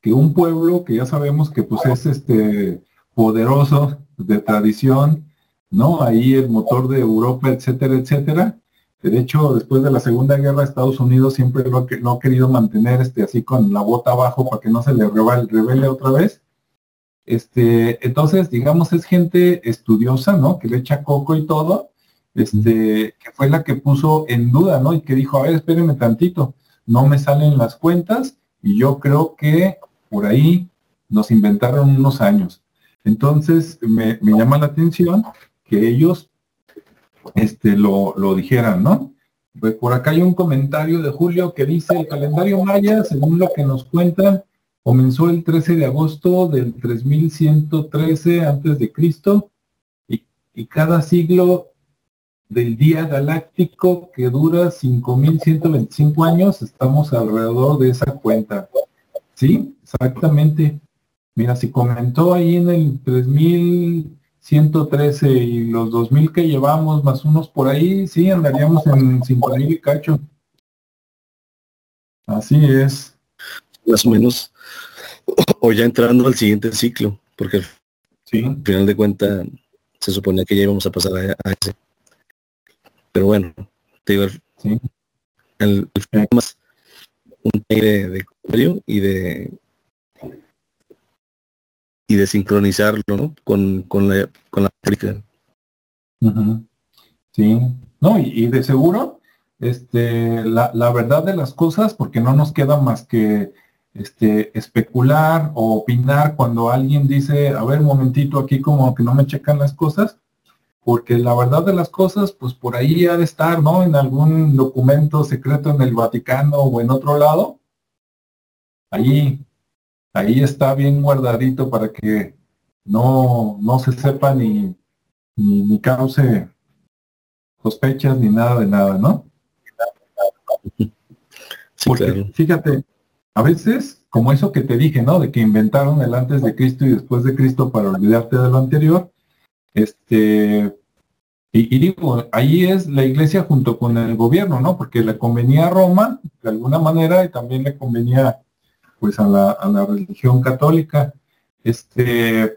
que un pueblo que ya sabemos que pues es este poderoso de tradición, ¿no? Ahí el motor de Europa, etcétera, etcétera. De hecho, después de la Segunda Guerra, Estados Unidos siempre lo ha, querido mantener este, así con la bota abajo para que no se le revele otra vez. Este, entonces, digamos, es gente estudiosa, ¿no? Que le echa coco y todo, este, que fue la que puso en duda, ¿no? Y que dijo, a ver, espérenme tantito, no me salen las cuentas y yo creo que por ahí nos inventaron unos años. Entonces, me, llama la atención que ellos este, lo, lo dijeran, ¿no? Por acá hay un comentario de Julio que dice, el calendario maya, según lo que nos cuentan, Comenzó el 13 de agosto del 3113 antes de Cristo y, y cada siglo del día galáctico que dura 5125 años, estamos alrededor de esa cuenta. ¿Sí? Exactamente. Mira, si comentó ahí en el 3113 y los 2000 que llevamos más unos por ahí, sí, andaríamos en 5000 y cacho. Así es. Más o menos o ya entrando al siguiente ciclo, porque al final de cuentas se suponía que ya íbamos a pasar a, ese. Pero bueno, te digo, el, más un aire de, de y de y de sincronizarlo con, con la con la. Sí, no, y, de seguro, este, la, la verdad de las cosas, porque no nos queda más que este, especular o opinar cuando alguien dice, a ver, un momentito aquí como que no me checan las cosas, porque la verdad de las cosas, pues por ahí ha de estar, ¿no? En algún documento secreto en el Vaticano o en otro lado. Ahí, ahí está bien guardadito para que no, no se sepa ni, ni, cause sospechas ni nada de nada, ¿no? porque fíjate, a veces, como eso que te dije, ¿no? De que inventaron el antes de Cristo y después de Cristo para olvidarte de lo anterior. Este, y, digo, ahí es la iglesia junto con el gobierno, ¿no? Porque le convenía a Roma, de alguna manera, y también le convenía, pues, a la, a la religión católica. Este,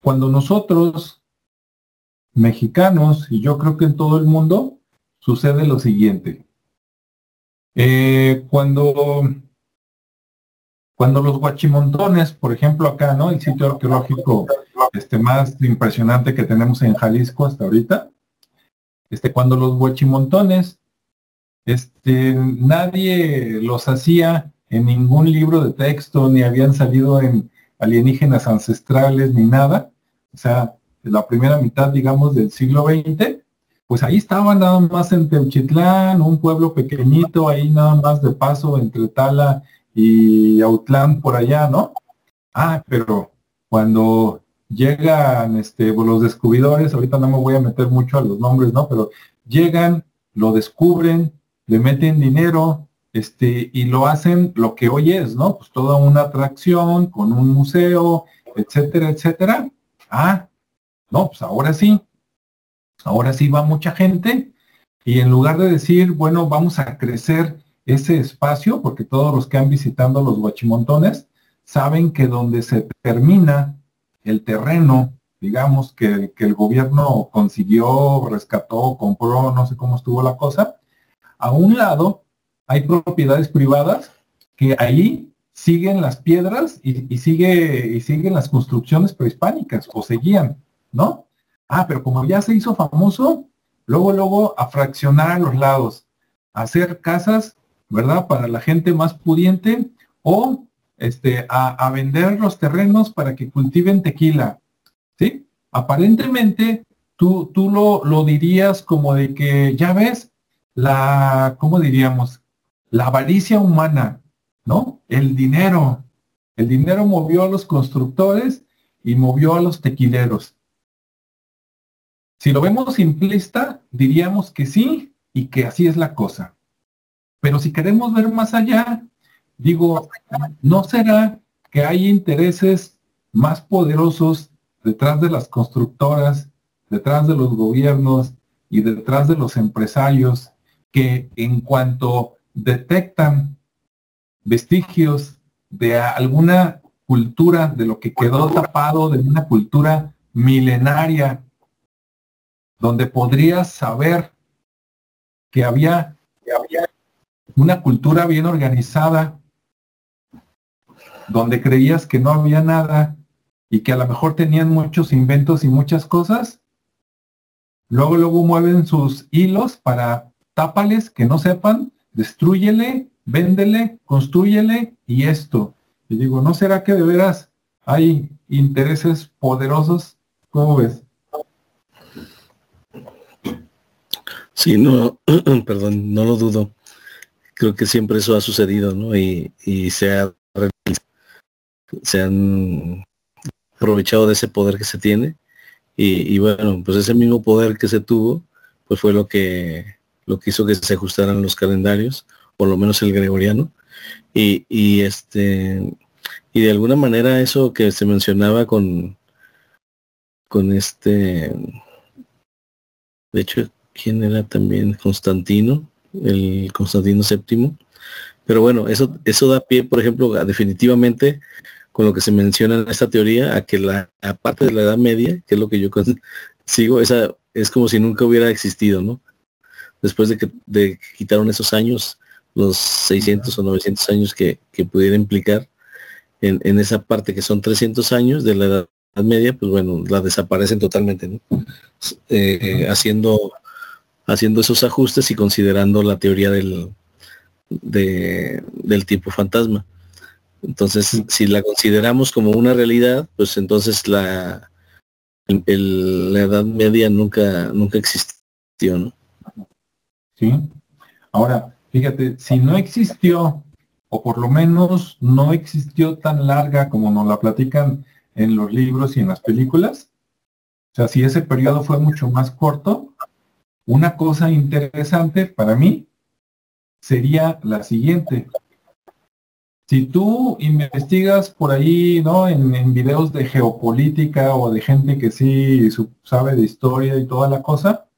cuando nosotros, mexicanos, y yo creo que en todo el mundo, sucede lo siguiente. Eh, cuando cuando los guachimontones, por ejemplo acá, ¿no? El sitio arqueológico este, más impresionante que tenemos en Jalisco hasta ahorita, este, cuando los huachimontones, este, nadie los hacía en ningún libro de texto, ni habían salido en alienígenas ancestrales, ni nada. O sea, la primera mitad, digamos, del siglo XX, pues ahí estaban nada más en Teuchitlán, un pueblo pequeñito, ahí nada más de paso entre Tala y Autlán por allá, ¿no? Ah, pero cuando llegan este, pues, los descubridores, ahorita no me voy a meter mucho a los nombres, ¿no? Pero llegan, lo descubren, le meten dinero, este, y lo hacen lo que hoy es, ¿no? Pues toda una atracción con un museo, etcétera, etcétera. Ah, no, pues ahora sí, ahora sí va mucha gente y en lugar de decir, bueno, vamos a crecer ese espacio, porque todos los que han visitado los guachimontones saben que donde se termina el terreno, digamos, que, que el gobierno consiguió, rescató, compró, no sé cómo estuvo la cosa, a un lado hay propiedades privadas que ahí siguen las piedras y, sigue, y siguen las construcciones prehispánicas, o seguían, ¿no? Ah, pero como ya se hizo famoso, luego, luego a fraccionar los lados, a hacer casas, ¿verdad? Para la gente más pudiente o este, a, vender los terrenos para que cultiven tequila, ¿sí? Aparentemente, tú, tú lo, lo dirías como de que, ya ves, la, ¿cómo diríamos? La avaricia humana, ¿no? El dinero. El dinero movió a los constructores y movió a los tequileros. Si lo vemos simplista, diríamos que sí y que así es la cosa. Pero si queremos ver más allá, digo, ¿no será que hay intereses más poderosos detrás de las constructoras, detrás de los gobiernos y detrás de los empresarios que en cuanto detectan vestigios de alguna cultura, de lo que quedó tapado, de una cultura milenaria donde podrías saber que había, una cultura bien organizada, donde creías que no había nada y que a lo mejor tenían muchos inventos y muchas cosas, luego luego mueven sus hilos para tápales que no sepan, destruyele, véndele, construyele y esto. Y digo, ¿no será que de veras hay intereses poderosos? ¿Cómo ves? Sí, no, perdón, no lo dudo. Creo que siempre eso ha sucedido, ¿no? Y, se, ha, se han aprovechado de ese poder que se tiene. Y, bueno, pues ese mismo poder que se tuvo, pues fue lo que, lo que hizo que se ajustaran los calendarios, por lo menos el gregoriano. Y, y este, y de alguna manera eso que se mencionaba con, con este, de hecho, quién era también Constantino, el Constantino VII. Pero bueno, eso, eso da pie, por ejemplo, definitivamente con lo que se menciona en esta teoría, a que la parte de la Edad Media, que es lo que yo sigo, esa es como si nunca hubiera existido, ¿no? Después de que, de quitaron esos años, los 600 o 900 años que, que pudiera implicar en, en, esa parte que son 300 años de la Edad Media, pues bueno, la desaparecen totalmente, ¿no? Eh, haciendo haciendo esos ajustes y considerando la teoría del, del tipo fantasma. Entonces, si la consideramos como una realidad, pues entonces la, la Edad Media nunca, nunca existió, ¿no? Sí. Ahora, fíjate, si no existió, o por lo menos no existió tan larga como nos la platican en los libros y en las películas, o sea, si ese periodo fue mucho más corto, una cosa interesante para mí sería la siguiente. Si tú investigas por ahí, ¿no? En, videos de geopolítica o de gente que sí sabe de historia y toda la cosa,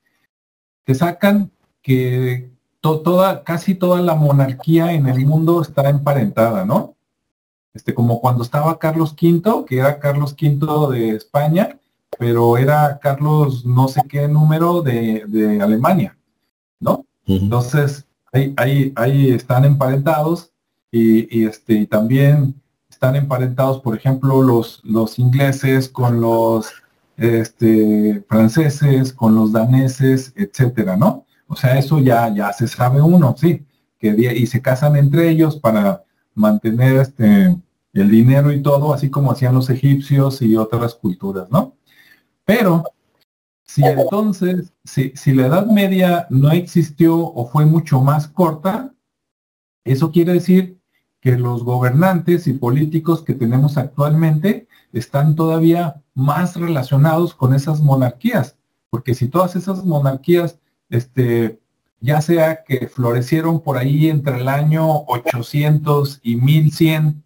te sacan que toda, casi toda la monarquía en el mundo está emparentada, ¿no? Este, como cuando estaba Carlos V, que era Carlos V de España, pero era Carlos no sé qué número de, Alemania, ¿no? Entonces, ahí, ahí, ahí, están emparentados y, este, también están emparentados, por ejemplo, los, los ingleses con los este, franceses, con los daneses, etcétera, ¿no? O sea, eso ya, ya se sabe uno, sí, que y se casan entre ellos para mantener este el dinero y todo, así como hacían los egipcios y otras culturas, ¿no? Pero si entonces, si, si la Edad Media no existió o fue mucho más corta, eso quiere decir que los gobernantes y políticos que tenemos actualmente están todavía más relacionados con esas monarquías, porque si todas esas monarquías, este, ya sea que florecieron por ahí entre el año 800 y 1100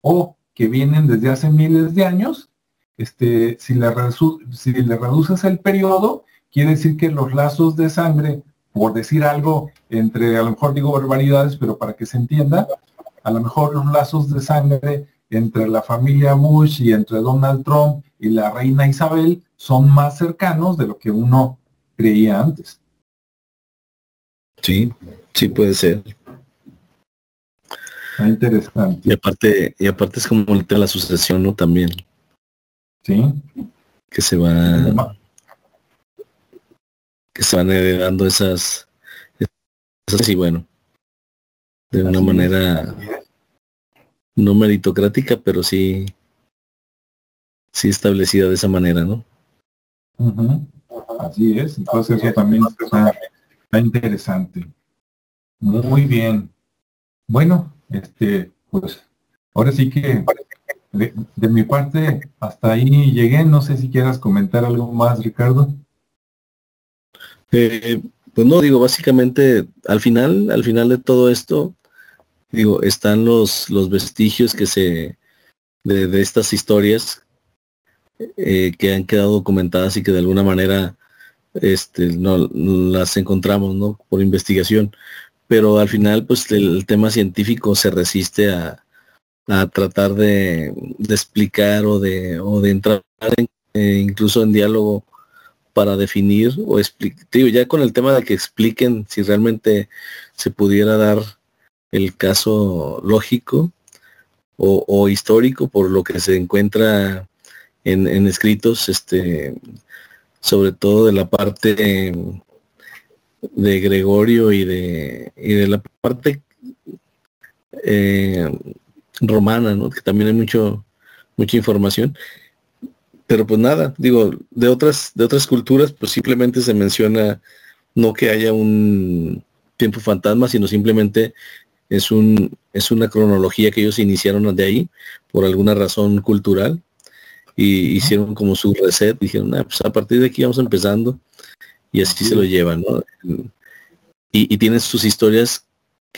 o que vienen desde hace miles de años, este, si, le si le reduces el periodo, quiere decir que los lazos de sangre, por decir algo, entre, a lo mejor digo barbaridades, pero para que se entienda, a lo mejor los lazos de sangre entre la familia Bush y entre Donald Trump y la reina Isabel son más cercanos de lo que uno creía antes. Sí, sí puede ser. interesante. Y aparte, y aparte es como el de la sucesión, ¿no? También. Sí. Que se va que se van heredando esas, esas y bueno, de una manera no meritocrática, pero sí, sí establecida de esa manera, ¿no? Así es, entonces eso también está, interesante. Muy bien. Bueno, este, pues ahora sí que de, mi parte hasta ahí llegué. No sé si quieras comentar algo más, Ricardo. Eh, pues no, digo, básicamente al final, al final de todo esto, digo, están los, los vestigios que se, de, estas historias eh, que han quedado documentadas y que de alguna manera este, no, las encontramos, ¿no? Por investigación. Pero al final, pues el, tema científico se resiste a, a tratar de, explicar o de, o de entrar eh, incluso en diálogo para definir o explicar, ya con el tema de que expliquen si realmente se pudiera dar el caso lógico o, histórico por lo que se encuentra en, escritos, este, sobre todo de la parte de Gregorio y de, y de la parte eh, romana, ¿no? que también hay mucho, mucha información. Pero pues nada, digo, de otras, de otras culturas, pues simplemente se menciona no que haya un tiempo fantasma, sino simplemente es, un, es una cronología que ellos iniciaron de ahí por alguna razón cultural y hicieron como su reset, dijeron, ah, pues a partir de aquí vamos empezando y así se lo llevan, ¿no? Y, y tienen sus historias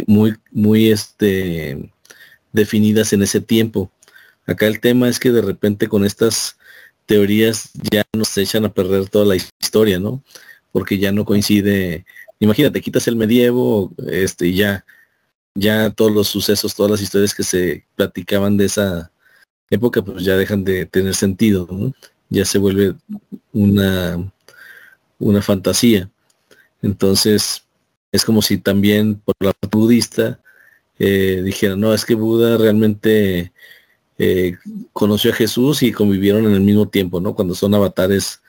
muy, muy este, definidas en ese tiempo. Acá el tema es que de repente con estas teorías ya nos echan a perder toda la historia, ¿no? Porque ya no coincide. Imagínate, quitas el medievo, este, y ya ya todos los sucesos, todas las historias que se platicaban de esa época, pues ya dejan de tener sentido, ya se vuelve una, una fantasía. Entonces, es como si también por la parte budista eh, dijeran, no, es que Buda realmente eh, conoció a Jesús y convivieron en el mismo tiempo, ¿no? Cuando son avatares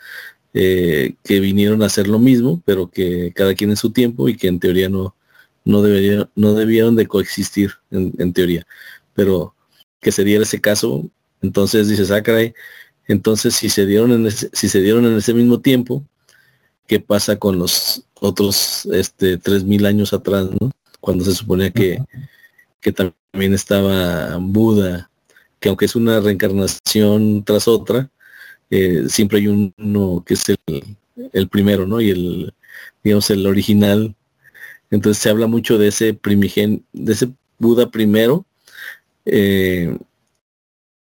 eh, que vinieron a hacer lo mismo, pero que cada quien en su tiempo y que en teoría no, no, debería, no debieron de coexistir en, teoría. Pero que se diera ese caso, entonces dices, ah, entonces si se dieron en ese, si se dieron en ese mismo tiempo, ¿qué pasa con los otros este tres mil años atrás, ¿no? Cuando se suponía que, que también estaba Buda, que aunque es una reencarnación tras otra, eh, siempre hay uno que es el, el primero, ¿no? Y el, digamos, el original entonces se habla mucho de ese primigen, de ese Buda primero. Eh,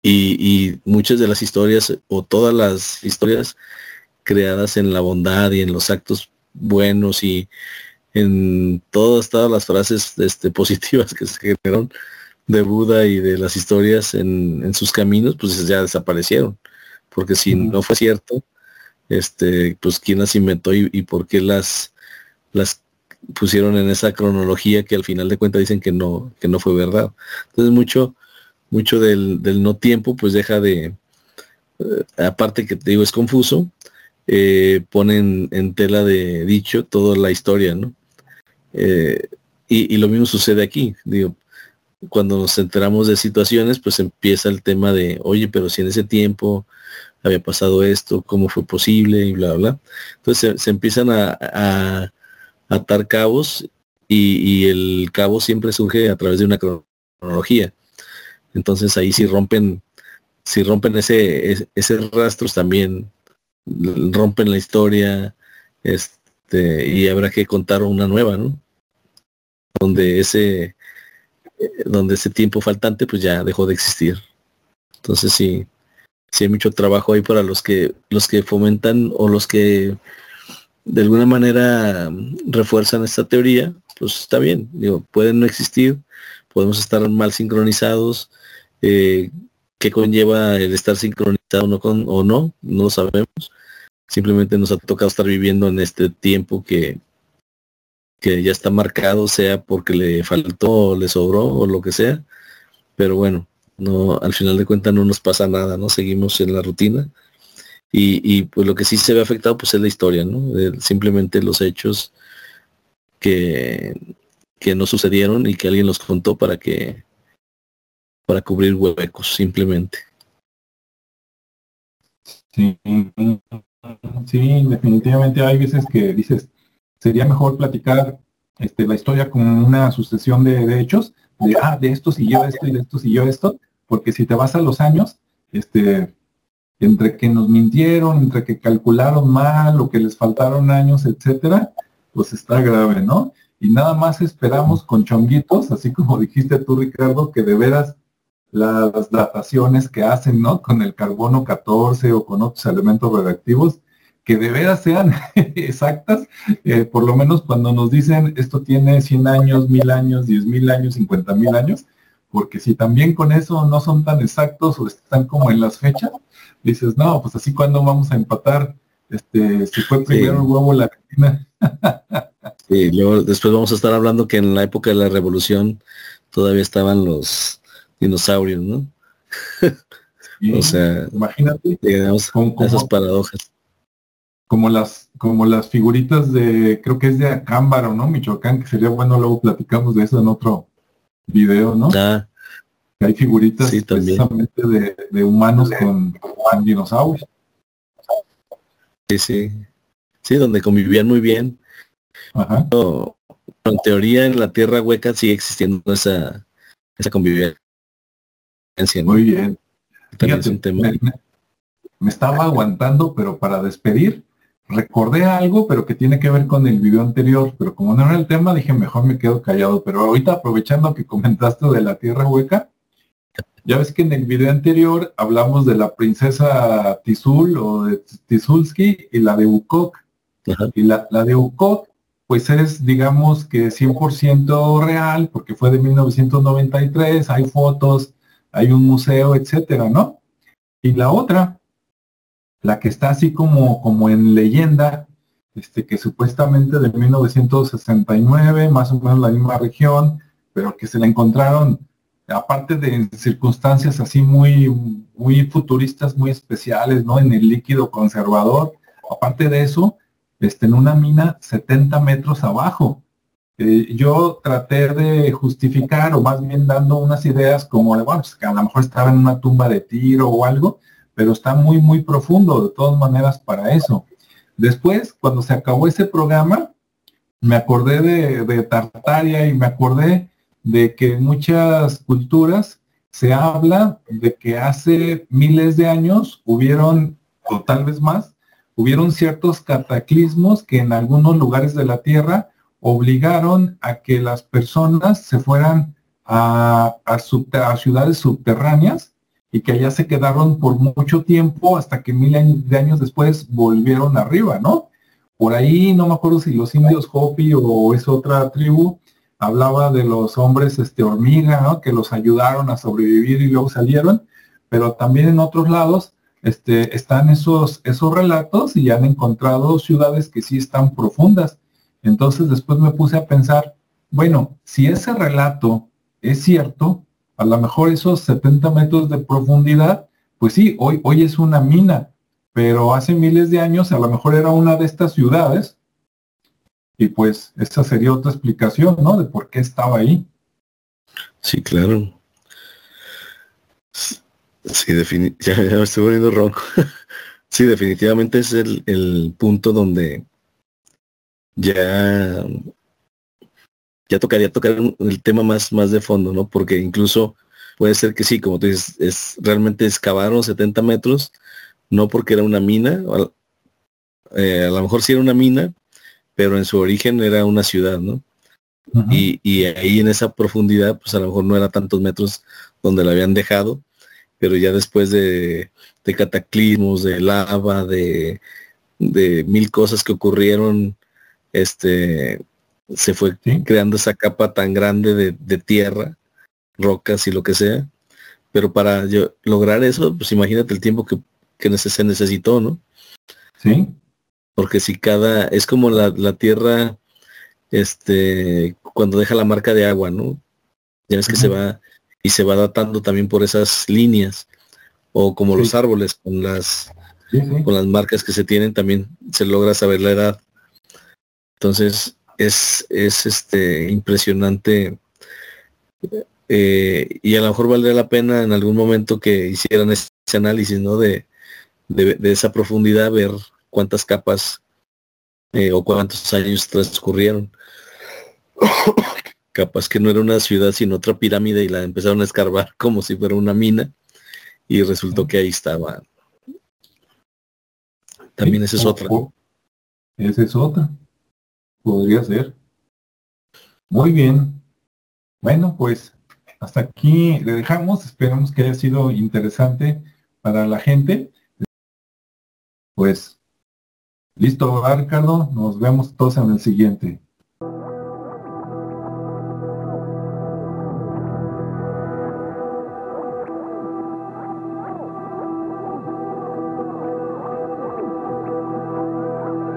y, muchas de las historias o todas las historias creadas en la bondad y en los actos buenos y en todas, todas las frases este, positivas que se generaron de Buda y de las historias en, sus caminos, pues ya desaparecieron. Porque si no fue cierto, este, pues quién las inventó y, y por qué las, las pusieron en esa cronología que al final de cuentas dicen que no, que no fue verdad. Entonces mucho, mucho del, no tiempo pues deja de, eh, aparte que te digo es confuso, eh, ponen en tela de dicho toda la historia, ¿no? Eh, y, lo mismo sucede aquí, digo, cuando nos enteramos de situaciones, pues empieza el tema de, oye, pero si en ese tiempo había pasado esto, cómo fue posible y bla, bla. Entonces se, empiezan a, atar cabos y, el cabo siempre surge a través de una cronología. Entonces ahí si rompen, si rompen ese, ese, rastros también rompen la historia, este, y habrá que contar una nueva, ¿no? Donde ese, donde ese tiempo faltante pues ya dejó de existir. Entonces sí, sí hay mucho trabajo ahí para los que, los que fomentan o los que de alguna manera refuerzan esta teoría, pues está bien, digo, pueden no existir, podemos estar mal sincronizados, eh, qué conlleva el estar sincronizado no con, o no, no lo sabemos. Simplemente nos ha tocado estar viviendo en este tiempo que, que ya está marcado, sea porque le faltó, le sobró o lo que sea. Pero bueno, no, al final de cuentas no nos pasa nada, ¿no? Seguimos en la rutina. Y, pues lo que sí se ve afectado pues es la historia, ¿no? simplemente los hechos que, que no sucedieron y que alguien los contó para que para cubrir huecos simplemente. Sí, sí, definitivamente hay veces que dices, sería mejor platicar este, la historia como una sucesión de, hechos, de, ah, de esto siguió esto y de esto siguió esto, porque si te vas a los años, este, entre que nos mintieron, entre que calcularon mal o que les faltaron años, etcétera, pues está grave, ¿no? Y nada más esperamos con chonguitos, así como dijiste tú, Ricardo, que de veras las dataciones que hacen, ¿no? Con el carbono 14 o con otros elementos redactivos, que de veras sean exactas, eh, por lo menos cuando nos dicen esto tiene 100 años, 1000 años, 10.000 años, 50.000 años, porque si también con eso no son tan exactos o están como en las fechas, dices, no, pues así cuando vamos a empatar, este, si fue primero el huevo la gallina. sí, luego después vamos a estar hablando que en la época de la revolución todavía estaban los dinosaurios, ¿no? o sea, imagínate con, esas paradojas. Como las, como las figuritas de, creo que es de Acámbaro, ¿no? Michoacán, que sería bueno, luego platicamos de eso en otro video, ¿no? Ah, hay figuritas precisamente de, humanos con, dinosaurios. Sí, sí. Sí, donde convivían muy bien. Ajá. en teoría en la tierra hueca sigue existiendo esa, esa convivencia. Muy bien. me, estaba aguantando, pero para despedir, recordé algo, pero que tiene que ver con el video anterior, pero como no era el tema, dije, mejor me quedo callado. Pero ahorita aprovechando que comentaste de la tierra hueca, ya ves que en el video anterior hablamos de la princesa Tizul o de Tizulski y la de Ukok. Y la, la de Ukok, pues es, digamos que 100% real, porque fue de 1993, hay fotos, hay un museo, etcétera, ¿no? Y la otra, la que está así como, como en leyenda, este, que supuestamente de 1969, más o menos la misma región, pero que se la encontraron, aparte de circunstancias así muy, muy futuristas, muy especiales, ¿no? En el líquido conservador, aparte de eso, este, en una mina 70 metros abajo. Eh, yo traté de justificar, o más bien dando unas ideas como de, bueno, pues, que a lo mejor estaba en una tumba de tiro o algo, pero está muy, muy profundo de todas maneras para eso. Después, cuando se acabó ese programa, me acordé de, de Tartaria y me acordé de que muchas culturas se habla de que hace miles de años hubieron, o tal vez más, hubieron ciertos cataclismos que en algunos lugares de la Tierra obligaron a que las personas se fueran a, a, ciudades subterráneas y que allá se quedaron por mucho tiempo hasta que mil de años después volvieron arriba, ¿no? Por ahí no me acuerdo si los indios Hopi o es otra tribu hablaba de los hombres este hormiga, ¿no? Que los ayudaron a sobrevivir y luego salieron, pero también en otros lados este, están esos, esos relatos y han encontrado ciudades que sí están profundas entonces después me puse a pensar, bueno, si ese relato es cierto, a lo mejor esos 70 metros de profundidad pues sí, hoy, hoy es una mina, pero hace miles de años a lo mejor era una de estas ciudades y pues esa sería otra explicación, ¿no? De por qué estaba ahí. Sí, claro. Sí, definitivamente, ya, me estoy ronco. sí, definitivamente es el, el punto donde ya ya tocaría tocar el tema más, más de fondo, ¿no? Porque incluso puede ser que sí, como tú dices, es, realmente excavaron 70 metros, no porque era una mina, eh, a lo mejor sí era una mina, pero en su origen era una ciudad, ¿no? y, ahí en esa profundidad, pues a lo mejor no era tantos metros donde la habían dejado, pero ya después de, cataclismos, de lava, de, de mil cosas que ocurrieron, este, se fue creando esa capa tan grande de, tierra, rocas y lo que sea. Pero para yo, lograr eso, pues imagínate el tiempo que, que se necesitó, ¿no? Sí. Porque si cada, es como la, tierra, este, cuando deja la marca de agua, ¿no? Ya ves que se va, y se va datando también por esas líneas. O como los árboles, con las, con las marcas que se tienen, también se logra saber la edad. Entonces, es, es este, impresionante eh, y a lo mejor valdría la pena en algún momento que hicieran ese análisis ¿no? de, de, esa profundidad, ver cuántas capas eh, o cuántos años transcurrieron. Capaz que no era una ciudad sino otra pirámide y la empezaron a escarbar como si fuera una mina y resultó que ahí estaba. También esa es otra. Esa es otra. Podría ser. Muy bien. Bueno, pues hasta aquí le dejamos. Esperamos que haya sido interesante para la gente. Pues listo, Ricardo. Nos vemos todos en el siguiente.